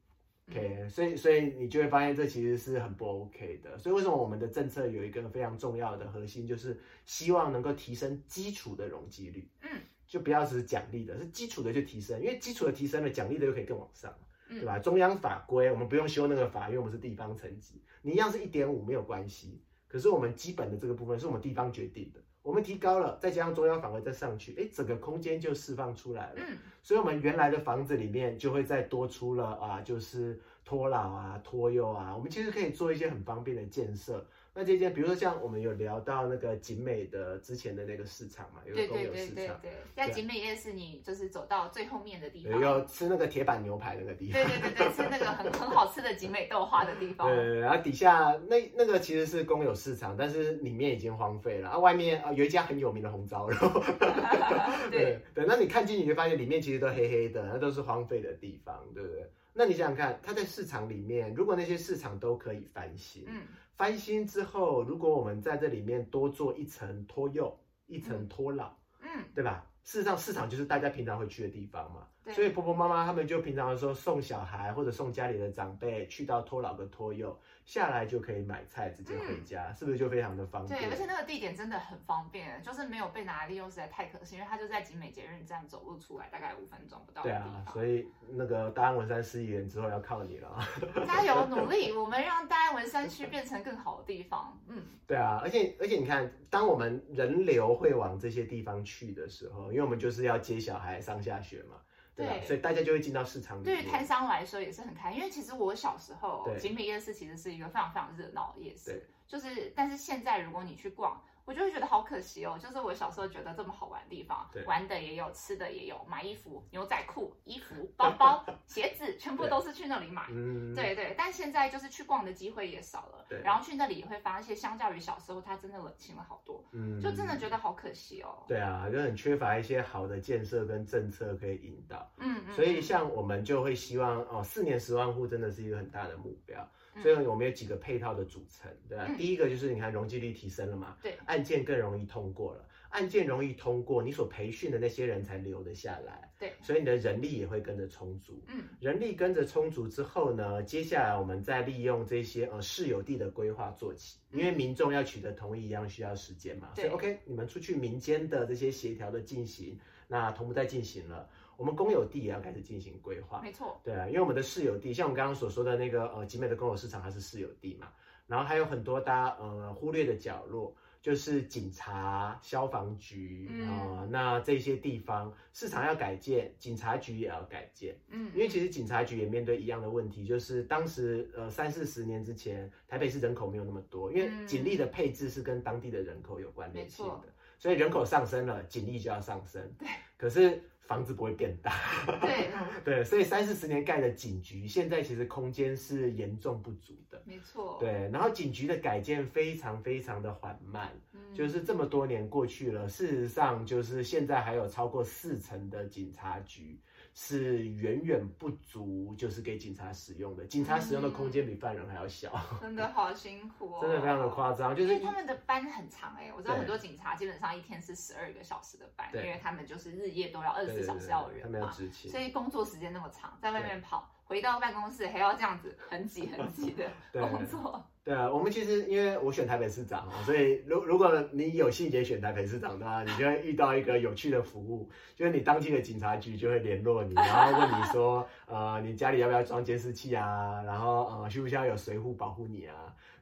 OK，所以所以你就会发现这其实是很不 OK 的。所以为什么我们的政策有一个非常重要的核心，就是希望能够提升基础的容积率。嗯，就不要只是奖励的，是基础的就提升，因为基础的提升了，奖励的又可以更往上，嗯对吧？中央法规我们不用修那个法，因为我们是地方层级，你一样是一点五没有关系。可是我们基本的这个部分是我们地方决定的，我们提高了，再加上中央反而再上去，哎，整个空间就释放出来了。嗯，所以，我们原来的房子里面就会再多出了啊，就是托老啊、托幼啊，我们其实可以做一些很方便的建设。那这些，比如说像我们有聊到那个景美的之前的那个市场嘛，有个公对对对有市场，对对，在景美夜市，你就是走到最后面的地方，有吃那个铁板牛排那个地方对。对对对，吃那个很很好吃的景美豆花的地方。对，然后底下那那个其实是公有市场，但是里面已经荒废了。啊，外面啊有一家很有名的红烧肉。对对，那你看进去你就发现里面其实都黑黑的，那都是荒废的地方，对不对？那你想想看，它在市场里面，如果那些市场都可以翻新，嗯，翻新之后，如果我们在这里面多做一层托幼，一层托老，嗯，对吧？事实上，市场就是大家平常会去的地方嘛。对所以婆婆妈妈他们就平常的时候送小孩或者送家里的长辈去到托老跟托幼，下来就可以买菜直接回家，是不是就非常的方便？对，而且那个地点真的很方便，就是没有被拿来利用，实在太可惜，因为它就在集美捷运站走路出来大概五分钟不到的对地方。，啊所以那个大安文山市议员之后要靠你了啊。加油努力，我们让大山区变成更好的地方。嗯，对啊，而且而且你看，当我们人流会往这些地方去的时候，因为我们就是要接小孩上下学嘛，对所以大家就会进到市场里面。对于摊商来说也是很开心，因为其实我小时候对景美夜市其实是一个非常非常热闹的夜市对，就是但是现在如果你去逛。我就会觉得好可惜哦，就是我小时候觉得这么好玩的地方，玩的也有，吃的也有，买衣服、牛仔裤、衣服、包包、鞋子，全部都是去那里买。嗯，对对，但现在就是去逛的机会也少了，对然后去那里也会发现，相较于小时候，它真的冷清了好多，嗯就真的觉得好可惜哦。对啊，就很缺乏一些好的建设跟政策可以引导。嗯嗯，所以嗯像我们就会希望哦，四年十万户真的是一个很大的目标。嗯。所以我们有几个配套的组成，对吧？嗯。第一个就是你看容积率提升了嘛，对。案件更容易通过了，案件容易通过，你所培训的那些人才留得下来，对，所以你的人力也会跟着充足。嗯。人力跟着充足之后呢，接下来我们再利用这些呃市有地的规划做起，因为民众要取得同意一样需要时间嘛，所以对。OK，你们出去民间的这些协调的进行，那同步在进行了，我们公有地也要开始进行规划。没错，对啊，因为我们的市有地，像我们刚刚所说的那个呃集美的公有市场，它是市有地嘛，然后还有很多大家呃忽略的角落，就是警察、消防局嗯啊、呃那这些地方市场要改建，警察局也要改建，嗯，因为其实警察局也面对一样的问题，就是当时呃三四十年之前，台北市人口没有那么多，因为嗯警力的配置是跟当地的人口有关联性的，所以人口上升了，警力就要上升，对，可是房子不会变大。对，对，所以三四十年盖的警局，现在其实空间是严重不足的。没错，，对，然后警局的改建非常非常的缓慢，嗯就是这么多年过去了，事实上就是现在还有超过四成的警察局是远远不足，就是给警察使用的，警察使用的空间比犯人还要小，真的好辛苦哦，真的非常的夸张，就是因为他们的班很长哎、我知道很多警察基本上一天是十二个小时的班，因为他们就是日夜都要二十四小时要有人他们要嘛，所，以工作时间那么长，在外面跑，回到办公室还要这样子很挤很挤的 对工作，对啊，我们其实因为我选台北市长啊，所以如如果你有细节选台北市长的话，你就会遇到一个有趣的服务，就是你当地的警察局就会联络你，然后问你说，呃，你家里要不要装监视器啊？然后呃，需不需要有随护保护你啊？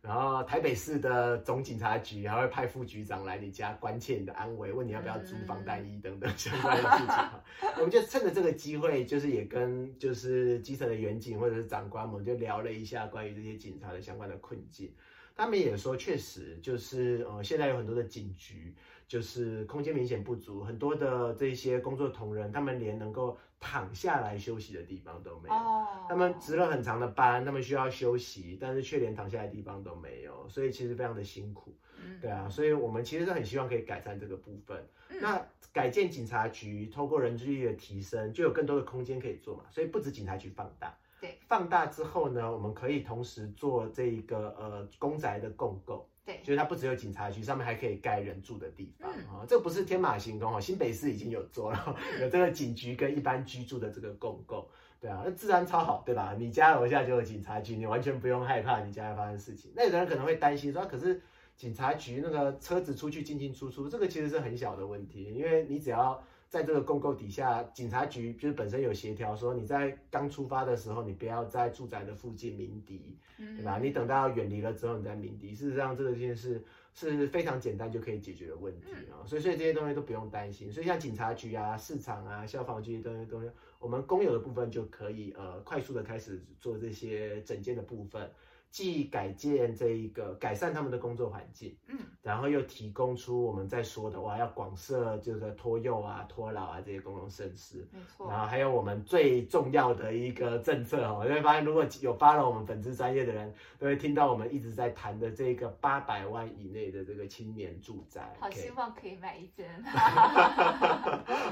然后台北市的总警察局还会派副局长来你家关切你的安危，问你要不要租防弹衣等等相关的事情。我们就趁着这个机会，就是也跟就是基层的员警或者是长官们就聊了一下关于这些警察的相关的困境。他们也说，确实就是呃，现在有很多的警局就是空间明显不足，很多的这些工作同仁，他们连能够躺下来休息的地方都没有。哦，他们值了很长的班，他们需要休息，但是却连躺下来的地方都没有，所以其实非常的辛苦。嗯对啊，所以我们其实是很希望可以改善这个部分。嗯那改建警察局，透过人力的提升，就有更多的空间可以做嘛。所以不止警察局放大，对，放大之后呢，我们可以同时做这个呃公宅的共构。对，就是它不只有警察局，上面还可以盖人住的地方嗯啊、这不是天马行空哦，新北市已经有做了，有这个警局跟一般居住的这个共构。对啊，那治安超好，对吧？你家楼下就有警察局，你完全不用害怕你家会发生事情。那有的人可能会担心说，可是警察局那个车子出去进进出出，这个其实是很小的问题，因为你只要在这个共构底下，警察局就是本身有协调说，你在刚出发的时候，你不要在住宅的附近鸣笛，对吧？你等到远离了之后，你再鸣笛。事实上，这个件事是非常简单就可以解决的问题啊，所以所以这些东西都不用担心。所以像警察局啊、市场啊、消防局这些东西，我们公有的部分就可以呃快速的开始做这些整建的部分。既改建这一个改善他们的工作环境，嗯，然后又提供出我们在说的哇，要广设这个托幼啊、托老啊这些公共设施，没错。然后还有我们最重要的一个政策哦，你会发现如果有发了我们本职专业的人，都会听到我们一直在谈的这个八百万以内的这个青年住宅。好希望可以买一间。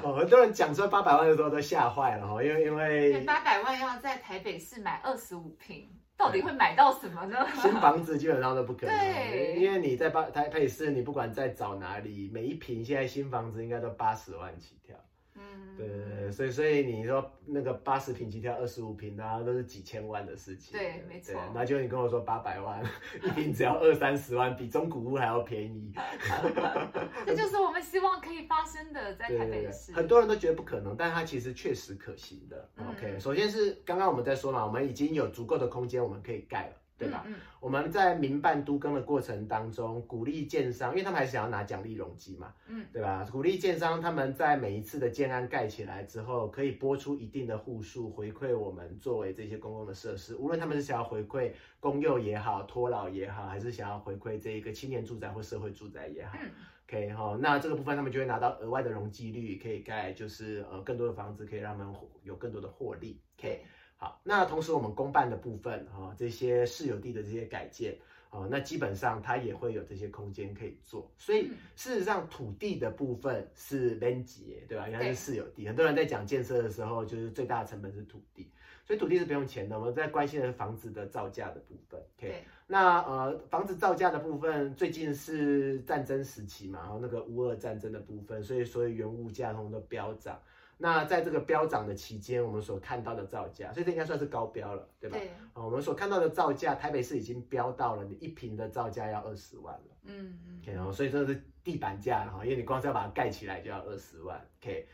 很多人讲说八百万的时候都吓坏了哈，因为因为八百万要在台北市买二十五平。到底会买到什么呢？新房子基本上都不可能，对，因为你在八台北市，你不管在找哪里，每一平现在新房子应该都八十万起跳。嗯，对对对，所以所以你说那个八十平起跳，二十五平的都是几千万的事情。对，没错。那就你跟我说八百万一平只要二三十万，比中古屋还要便宜。这就是我们希望可以发生的，在台北市。很多人都觉得不可能，但它其实确实可行的。OK，首先是刚刚我们在说嘛，我们已经有足够的空间，我们可以盖了。对吧？嗯，我们在民办都更的过程当中，鼓励建商，因为他们还是想要拿奖励容积嘛，嗯，对吧？鼓励建商他们在每一次的建案盖起来之后，可以拨出一定的户数回馈我们作为这些公共的设施，无论他们是想要回馈公幼也好，托老也好，还是想要回馈这一个青年住宅或社会住宅也好嗯，OK 哈，那这个部分他们就会拿到额外的容积率，可以盖就是呃更多的房子，可以让他们有更多的获利，OK。好，那同时我们公办的部分啊，这些市有地的这些改建啊，那基本上它也会有这些空间可以做。所以事实上土地的部分是连接，对吧？应该是市有地。很多人在讲建设的时候，就是最大的成本是土地，所以土地是不用钱的。我们在关心的是房子的造价的部分。OK，那呃，房子造价的部分最近是战争时期嘛，然后那个乌俄战争的部分，所以所以原物价通都飙涨。那在这个飙涨的期间，我们所看到的造价，所以这应该算是高标了，对吧？对。啊，我们所看到的造价，台北市已经飙到了你一平的造价要二十万了。嗯嗯。后所以这是地板价哈，因为你光是要把它盖起来就要二十万。OK，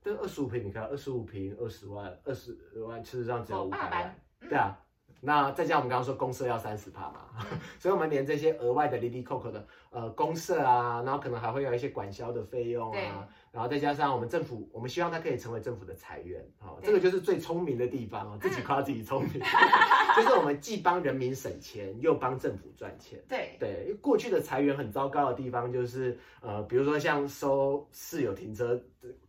这二十五平，你看二十五平二十万，二十万事实上只有五百万。对啊。那再加上我们刚刚说公社要三十帕嘛，所以我们连这些额外的 Lily Coco 的呃公社啊，然后可能还会有一些管销的费用啊。然后再加上我们政府，我们希望它可以成为政府的财源，好，这个就是最聪明的地方哦，自己夸自己聪明，就是我们既帮人民省钱，又帮政府赚钱。对对，因为过去的财源很糟糕的地方就是，呃，比如说像收室友停车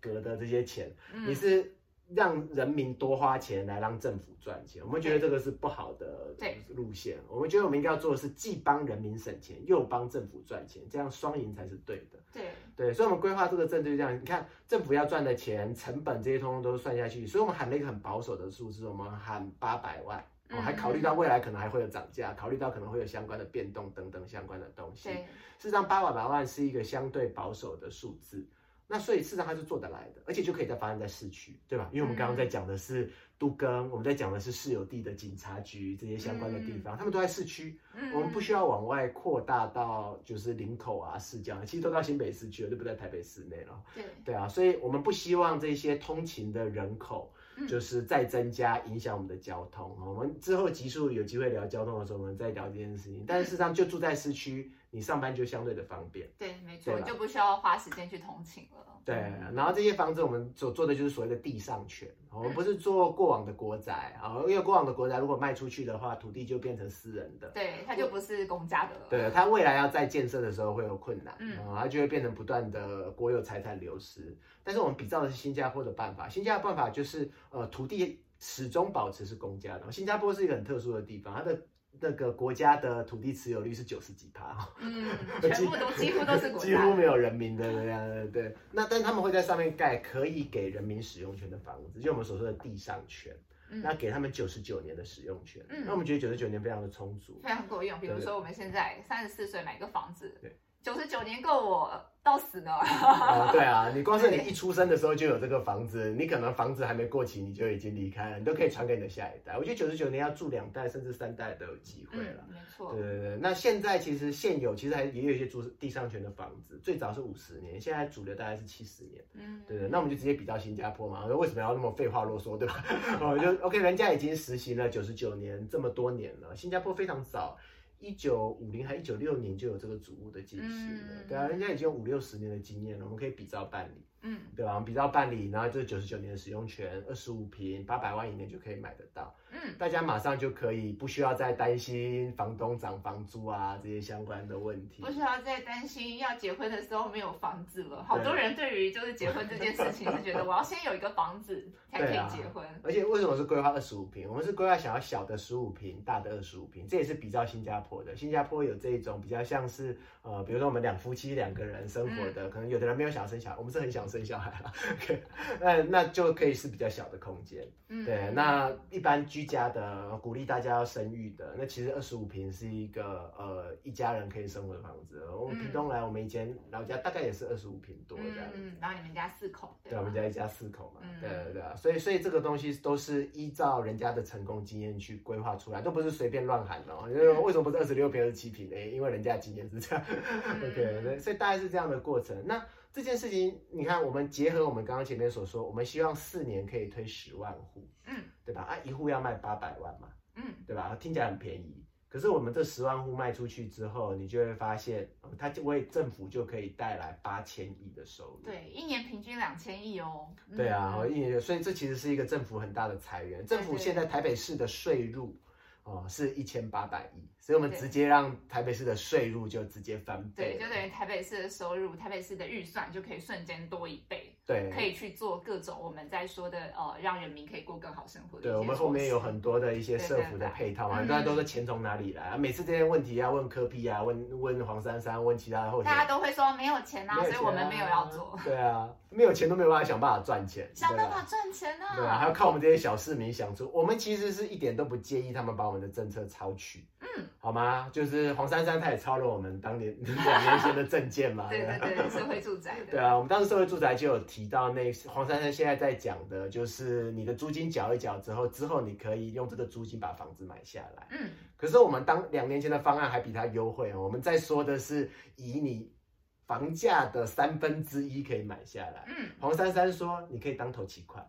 格的这些钱，你是。让人民多花钱来让政府赚钱，我们觉得这个是不好的路线。我们觉得我们应该要做的是既帮人民省钱，又帮政府赚钱，这样双赢才是对的。对对，所以我们规划这个政就是这样。你看政府要赚的钱、成本这些通通都算下去，所以我们喊了一个很保守的数字，我们喊八百万，我还考虑到未来可能还会有涨价，考虑到可能会有相关的变动等等相关的东西。事实上，八百万是一个相对保守的数字。那所以事实上它是做得来的，而且就可以再发生在市区，对吧？因为我们刚刚在讲的是都更，我们在讲的是市有地的警察局这些相关的地方，他们都在市区，我们不需要往外扩大到就是林口啊、市郊，其实都到新北市区了，就不在台北市内了。对对啊，所以我们不希望这些通勤的人口就是再增加，影响我们的交通。我们之后集数有机会聊交通的时候，我们再聊这件事情。但是事实上，就住在市区。你上班就相对的方便，对，没错，就不需要花时间去通勤了。对，然后这些房子我们所做的就是所谓的地上权，我们不是做过往的国宅啊，因为过往的国宅如果卖出去的话，土地就变成私人的，对，它就不是公家的了。对，它未来要再建设的时候会有困难，嗯，它就会变成不断的国有财产流失。但是我们比照的是新加坡的办法，新加坡办法就是呃土地始终保持是公家的。新加坡是一个很特殊的地方，它的。那个国家的土地持有率是九十几趴，嗯，全部都几乎都是国家，几乎没有人民的这样，对。那但他们会在上面盖可以给人民使用权的房子，就我们所说的地上权，那给他们九十九年的使用权，那我们觉得九十九年非常的充足，非常够用。比如说我们现在三十四岁买个房子，对。九十九年够我到死呢。哦，对啊，你光是你一出生的时候就有这个房子，你可能房子还没过期你就已经离开了，你都可以传给你的下一代。我觉得九十九年要住两代甚至三代都有机会了。嗯，没错。对对对，那现在其实现有其实还也有一些住地上权的房子，最早是五十年，现在主流大概是七十年。嗯，对对，那我们就直接比较新加坡嘛，为什么要那么废话啰嗦，对吧？我，就 OK，人家已经实行了九十九年这么多年了，新加坡非常早。一九五零还一九六年就有这个主屋的进行了，对啊，人家已经有五六十年的经验了，我们可以比照办理，嗯，对吧？比照办理，然后就是九十九年的使用权，二十五平，八百万以内就可以买得到，嗯，大家马上就可以不需要再担心房东涨房租啊这些相关的问题，不需要再担心要结婚的时候没有房子了。好多人对于就是结婚这件事情是觉得 我要先有一个房子才可以结婚，而且为什么是规划二十五平？我们是规划想要小的十五平，大的二十五平，这也是比照新加坡的，新加坡。有这一种比较像是呃，比如说我们两夫妻两个人生活的，可能有的人没有想生小孩，我们是很想生小孩了，那那就可以是比较小的空间。对，那一般居家的，鼓励大家要生育的，那其实二十五平是一个呃一家人可以生活的房子。我们屏东来，我们以前老家大概也是二十五平多这样。嗯，然后你们家四口，对，我们家一家四口嘛，对对对啊，所以所以这个东西都是依照人家的成功经验去规划出来，都不是随便乱喊哦。因为为什么不是二十六平、二十七平？呢，因为人家经验是这样。OK，所以大概是这样的过程。那这件事情，你看，我们结合我们刚刚前面所说，我们希望四年可以推十万户，嗯，对吧？啊，一户要卖八百万嘛，嗯，对吧？听起来很便宜，可是我们这十万户卖出去之后，你就会发现，它就为政府就可以带来八千亿的收入。对，一年平均两千亿哦。对啊，一年，所以这其实是一个政府很大的裁员。政府现在台北市的税入。哦，是一千八百亿，所以我们直接让台北市的税入就直接翻倍，对，就等于台北市的收入，台北市的预算就可以瞬间多一倍，对，可以去做各种我们在说的呃，让人民可以过更好生活的。对，我们后面有很多的一些社福的配套嘛，大家都是钱从哪里来啊？每次这些问题要问科批啊，问问黄珊珊，问其他的后，大家都会说没有钱啊，所以我们没有要做。对啊，没有钱都没有办法想办法赚钱，想办法赚钱啊，对啊，还要靠我们这些小市民想出。我们其实是一点都不介意他们把我们的政策抄。取，嗯，好吗？就是黄珊珊，她也抄了我们当年 两年前的证件嘛。对对对，社会住宅的。对啊，我们当时社会住宅就有提到，那黄珊珊现在在讲的，就是你的租金缴一缴之后，之后你可以用这个租金把房子买下来。嗯，可是我们当两年前的方案还比他优惠哦。我们在说的是以你房价的三分之一可以买下来。嗯，黄珊珊说你可以当头期款。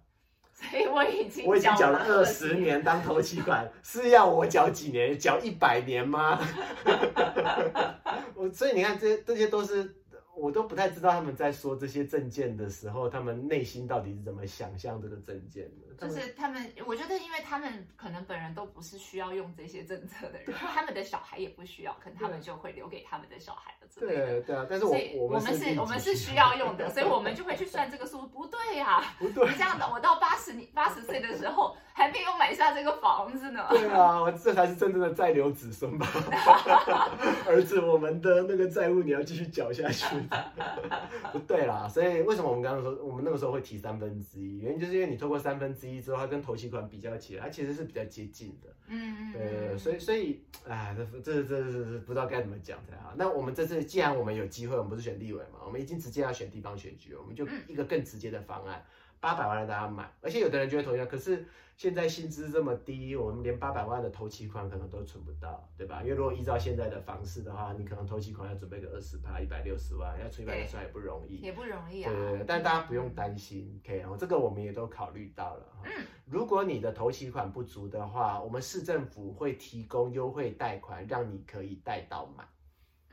所以我已经我已经缴了二十年当头期款，是要我缴几年？缴一百年吗？我所以你看，这这些都是。我都不太知道他们在说这些证件的时候，他们内心到底是怎么想象这个证件的？就是他们，我觉得，因为他们可能本人都不是需要用这些政策的人，他们的小孩也不需要，可能他们就会留给他们的小孩的。对对啊，但是我我们是，我们是需要用的，所以我们就会去算这个数。不对呀，不对，你这样的，我到八十年八十岁的时候还没有买下这个房子呢。对啊，这才是真正的再留子孙吧。儿子，我们的那个债务你要继续缴下去。不对啦，所以为什么我们刚刚说我们那个时候会提三分之一？原因就是因为你透过三分之一之后，它跟头期款比较起来，它其实是比较接近的。嗯嗯。对，所以所以，哎，这这这这这不知道该怎么讲才好。那我们这次既然我们有机会，我们不是选立委嘛，我们已经直接要选地方选举，我们就一个更直接的方案，八百万让大家买。而且有的人就会同意，可是。现在薪资这么低，我们连八百万的头期款可能都存不到，对吧？因为如果依照现在的方式的话，你可能头期款要准备个二十趴，一百六十万，要存一百六十万也不容易，也不容易啊。对对对，但大家不用担心，OK，然后这个我们也都考虑到了。嗯，如果你的头期款不足的话，我们市政府会提供优惠贷款，让你可以贷到满。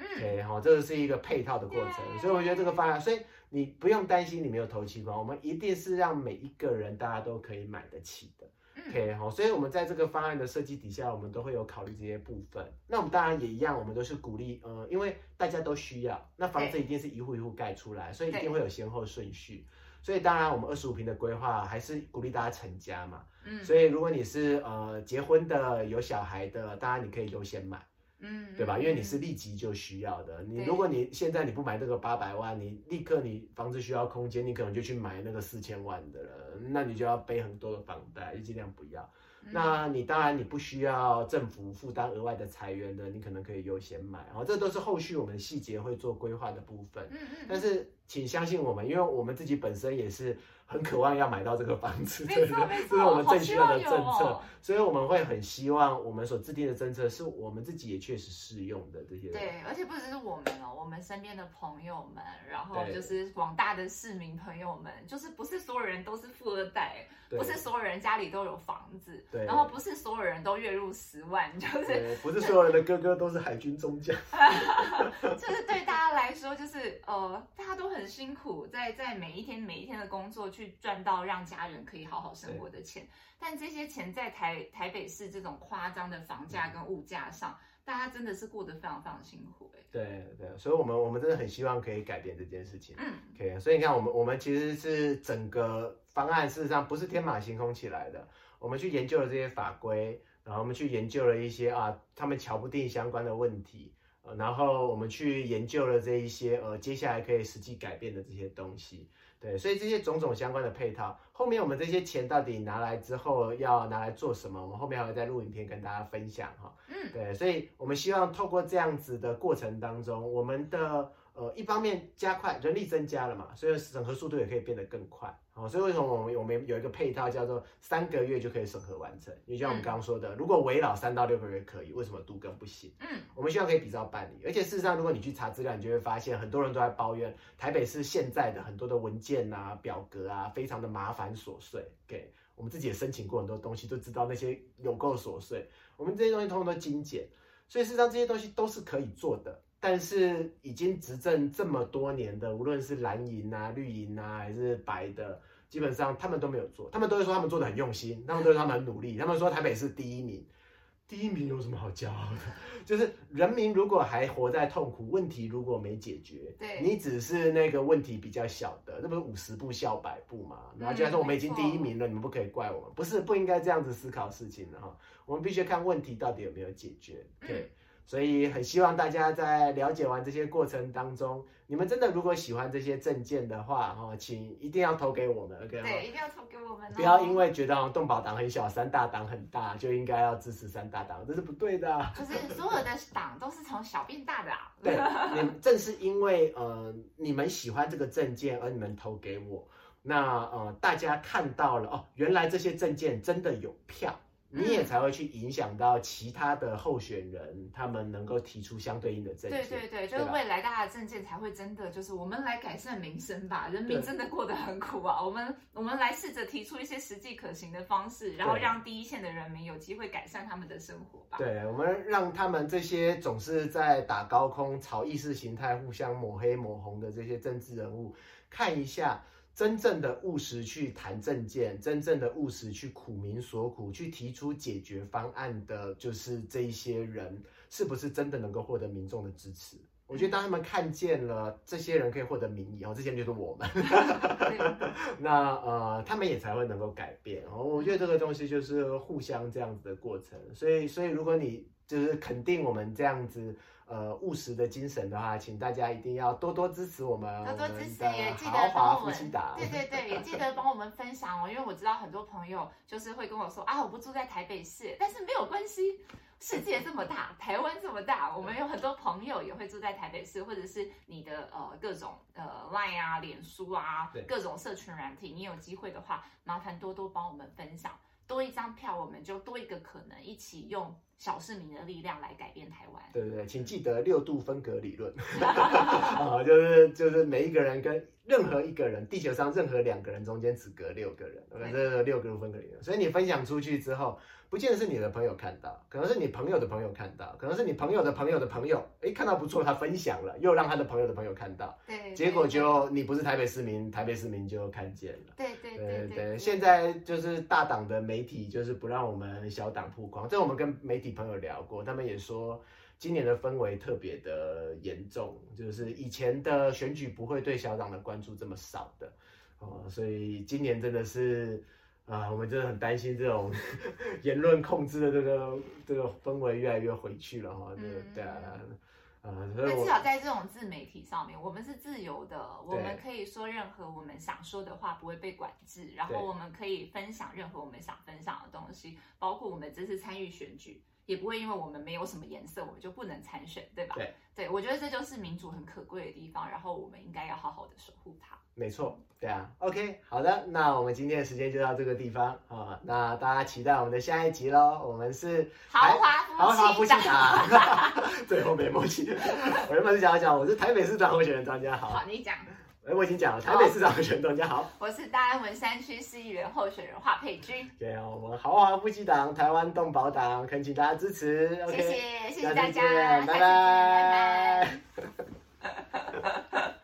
OK，好，这个是一个配套的过程，所以我觉得这个方案，所以你不用担心你没有投期款，我们一定是让每一个人大家都可以买得起的。OK，好，所以我们在这个方案的设计底下，我们都会有考虑这些部分。那我们当然也一样，我们都是鼓励，呃，因为大家都需要，那房子一定是一户一户盖出来，所以一定会有先后顺序。所以当然，我们二十五平的规划还是鼓励大家成家嘛。嗯，所以如果你是呃结婚的、有小孩的，当然你可以优先买。嗯，对吧？因为你是立即就需要的。你如果你现在你不买这个八百万，你立刻你房子需要空间，你可能就去买那个四千万的了，那你就要背很多的房贷，就尽量不要。那你当然你不需要政府负担额外的裁员的，你可能可以优先买，然后这都是后续我们细节会做规划的部分。嗯嗯，但是请相信我们，因为我们自己本身也是。很渴望要买到这个房子，没错没错，这是我们正需要的政策，哦所以我们会很希望我们所制定的政策是我们自己也确实适用的这些。对，而且不只是我们哦，我们身边的朋友们，然后就是广大的市民朋友们，就是不是所有人都是富二代，不是所有人家里都有房子，对然后不是所有人都月入十万，就是，不是所有人的哥哥都是海军中将。就是对大家来说，就是呃，大家都很辛苦，在在每一天每一天的工作去赚到让家人可以好好生活的钱，但这些钱在台台北市这种夸张的房价跟物价上，大家真的是过得非常非常辛苦哎、对对，所以我们我们真的很希望可以改变这件事情。嗯，可以，所以你看，我们我们其实是整个方案，事实上不是天马行空起来的。我们去研究了这些法规，然后我们去研究了一些啊，他们瞧不定相关的问题，呃，然后我们去研究了这一些呃，接下来可以实际改变的这些东西。对，所以这些种种相关的配套，后面我们这些钱到底拿来之后要拿来做什么？我们后面还会再录影片跟大家分享哈。嗯，对，所以我们希望透过这样子的过程当中，我们的呃一方面加快人力增加了嘛，所以整合速度也可以变得更快。好、所以为什么我们我们有一个配套叫做三个月就可以审核完成？因为就像我们刚刚说的，如果围老三到六个月可以，为什么都更不行？嗯，我们希望可以比照办理，而且事实上，如果你去查资料，你就会发现很多人都在抱怨台北市现在的很多的文件啊、表格啊，非常的麻烦琐碎。给我们自己也申请过很多东西，都知道那些有够琐碎。我们这些东西通通都精简，所以事实上这些东西都是可以做的。但是已经执政这么多年的，无论是蓝营啊、绿营啊，还是白的，基本上他们都没有做，他们都会说他们做的很用心，他们都说他们很努力，他们说台北是第一名。第一名有什么好骄傲的？就是人民如果还活在痛苦，问题如果没解决，对你只是那个问题比较小的，那不是五十步笑百步嘛？然后居然说我们已经第一名了，你们不可以怪我们，不是不应该这样子思考事情的哈。我们必须看问题到底有没有解决。对，所以很希望大家在了解完这些过程当中，你们真的如果喜欢这些证件的话，哈，请一定要投给我们，OK 吗？对，一定要投给我们、哦，不要因为觉得动保党很小，三大党很大，就应该要支持三大党，这是不对的啊、就是所有的党都是从小变大的啊。对，你们正是因为呃你们喜欢这个证件，而你们投给我，那呃大家看到了哦，原来这些证件真的有票，你也才会去影响到其他的候选人，他们能够提出相对应的证件。对对对，就是未来大家的证件才会真的就是我们来改善民生吧，人民真的过得很苦啊，我们我们来试着提出一些实际可行的方式，然后对让第一线的人民有机会改善他们的生活吧。对，我们让他们这些总是在打高空、炒意识形态、互相抹黑抹红的这些政治人物，看一下真正的务实去谈政见，真正的务实去苦民所苦，去提出解决方案的，就是这一些人是不是真的能够获得民众的支持？我觉得当他们看见了这些人可以获得民意，哦，这些人就是我们，那呃，他们也才会能够改变。哦，我觉得这个东西就是互相这样子的过程。所以，所以如果你就是肯定我们这样子呃务实的精神的话，请大家一定要多多支持我们多多支持，也记得帮我们。对对对，也记得帮我们分享哦，因为我知道很多朋友就是会跟我说啊，我不住在台北市，但是没有关系。世界这么大，台湾这么大，我们有很多朋友也会住在台北市，或者是你的呃各种呃 Line 啊、脸书啊对，各种社群软体，你有机会的话，麻烦多多帮我们分享，多一张票，我们就多一个可能，一起用小市民的力量来改变台湾。对对对，请记得六度分隔理论 啊，就是就是每一个人跟任何一个人，地球上任何两个人中间只隔六个人，对这六个度分隔理论。所以你分享出去之后，不见得是你的朋友看到，可能是你朋友的朋友看到，可能是你朋友的朋友的朋友，哎，看到不错，他分享了，又让他的朋友的朋友看到，对，结果就你不是台北市民，台北市民就看见了。对对对对对，现在就是大党的媒体就是不让我们小党曝光，这我们跟媒体朋友聊过，他们也说今年的氛围特别的严重，就是以前的选举不会对小党的关注这么少的哦，所以今年真的是啊，我们真的很担心这种 言论控制的这个这个氛围越来越回去了哈，对对，我至少在这种自媒体上面，我们是自由的，我们可以说任何我们想说的话，不会被管制，然后我们可以分享任何我们想分享的东西，包括我们这次参与选举，也不会因为我们没有什么颜色，我们就不能参选，对吧？对，对我觉得这就是民主很可贵的地方，然后我们应该要好好的守护它。没错，对啊，OK，好的，那我们今天的时间就到这个地方啊，那大家期待我们的下一集喽。我们是豪华豪华夫妻档，最后没默契。我原本是想要讲我是台北市长候选人张家豪，好，你讲，哎，我已经讲了，台北市长的选举家好，我是大安文山区市议员候选人华佩君。对啊，我们豪华夫妻党、台湾动保党恳请大家支持。谢谢，谢谢大家，拜拜。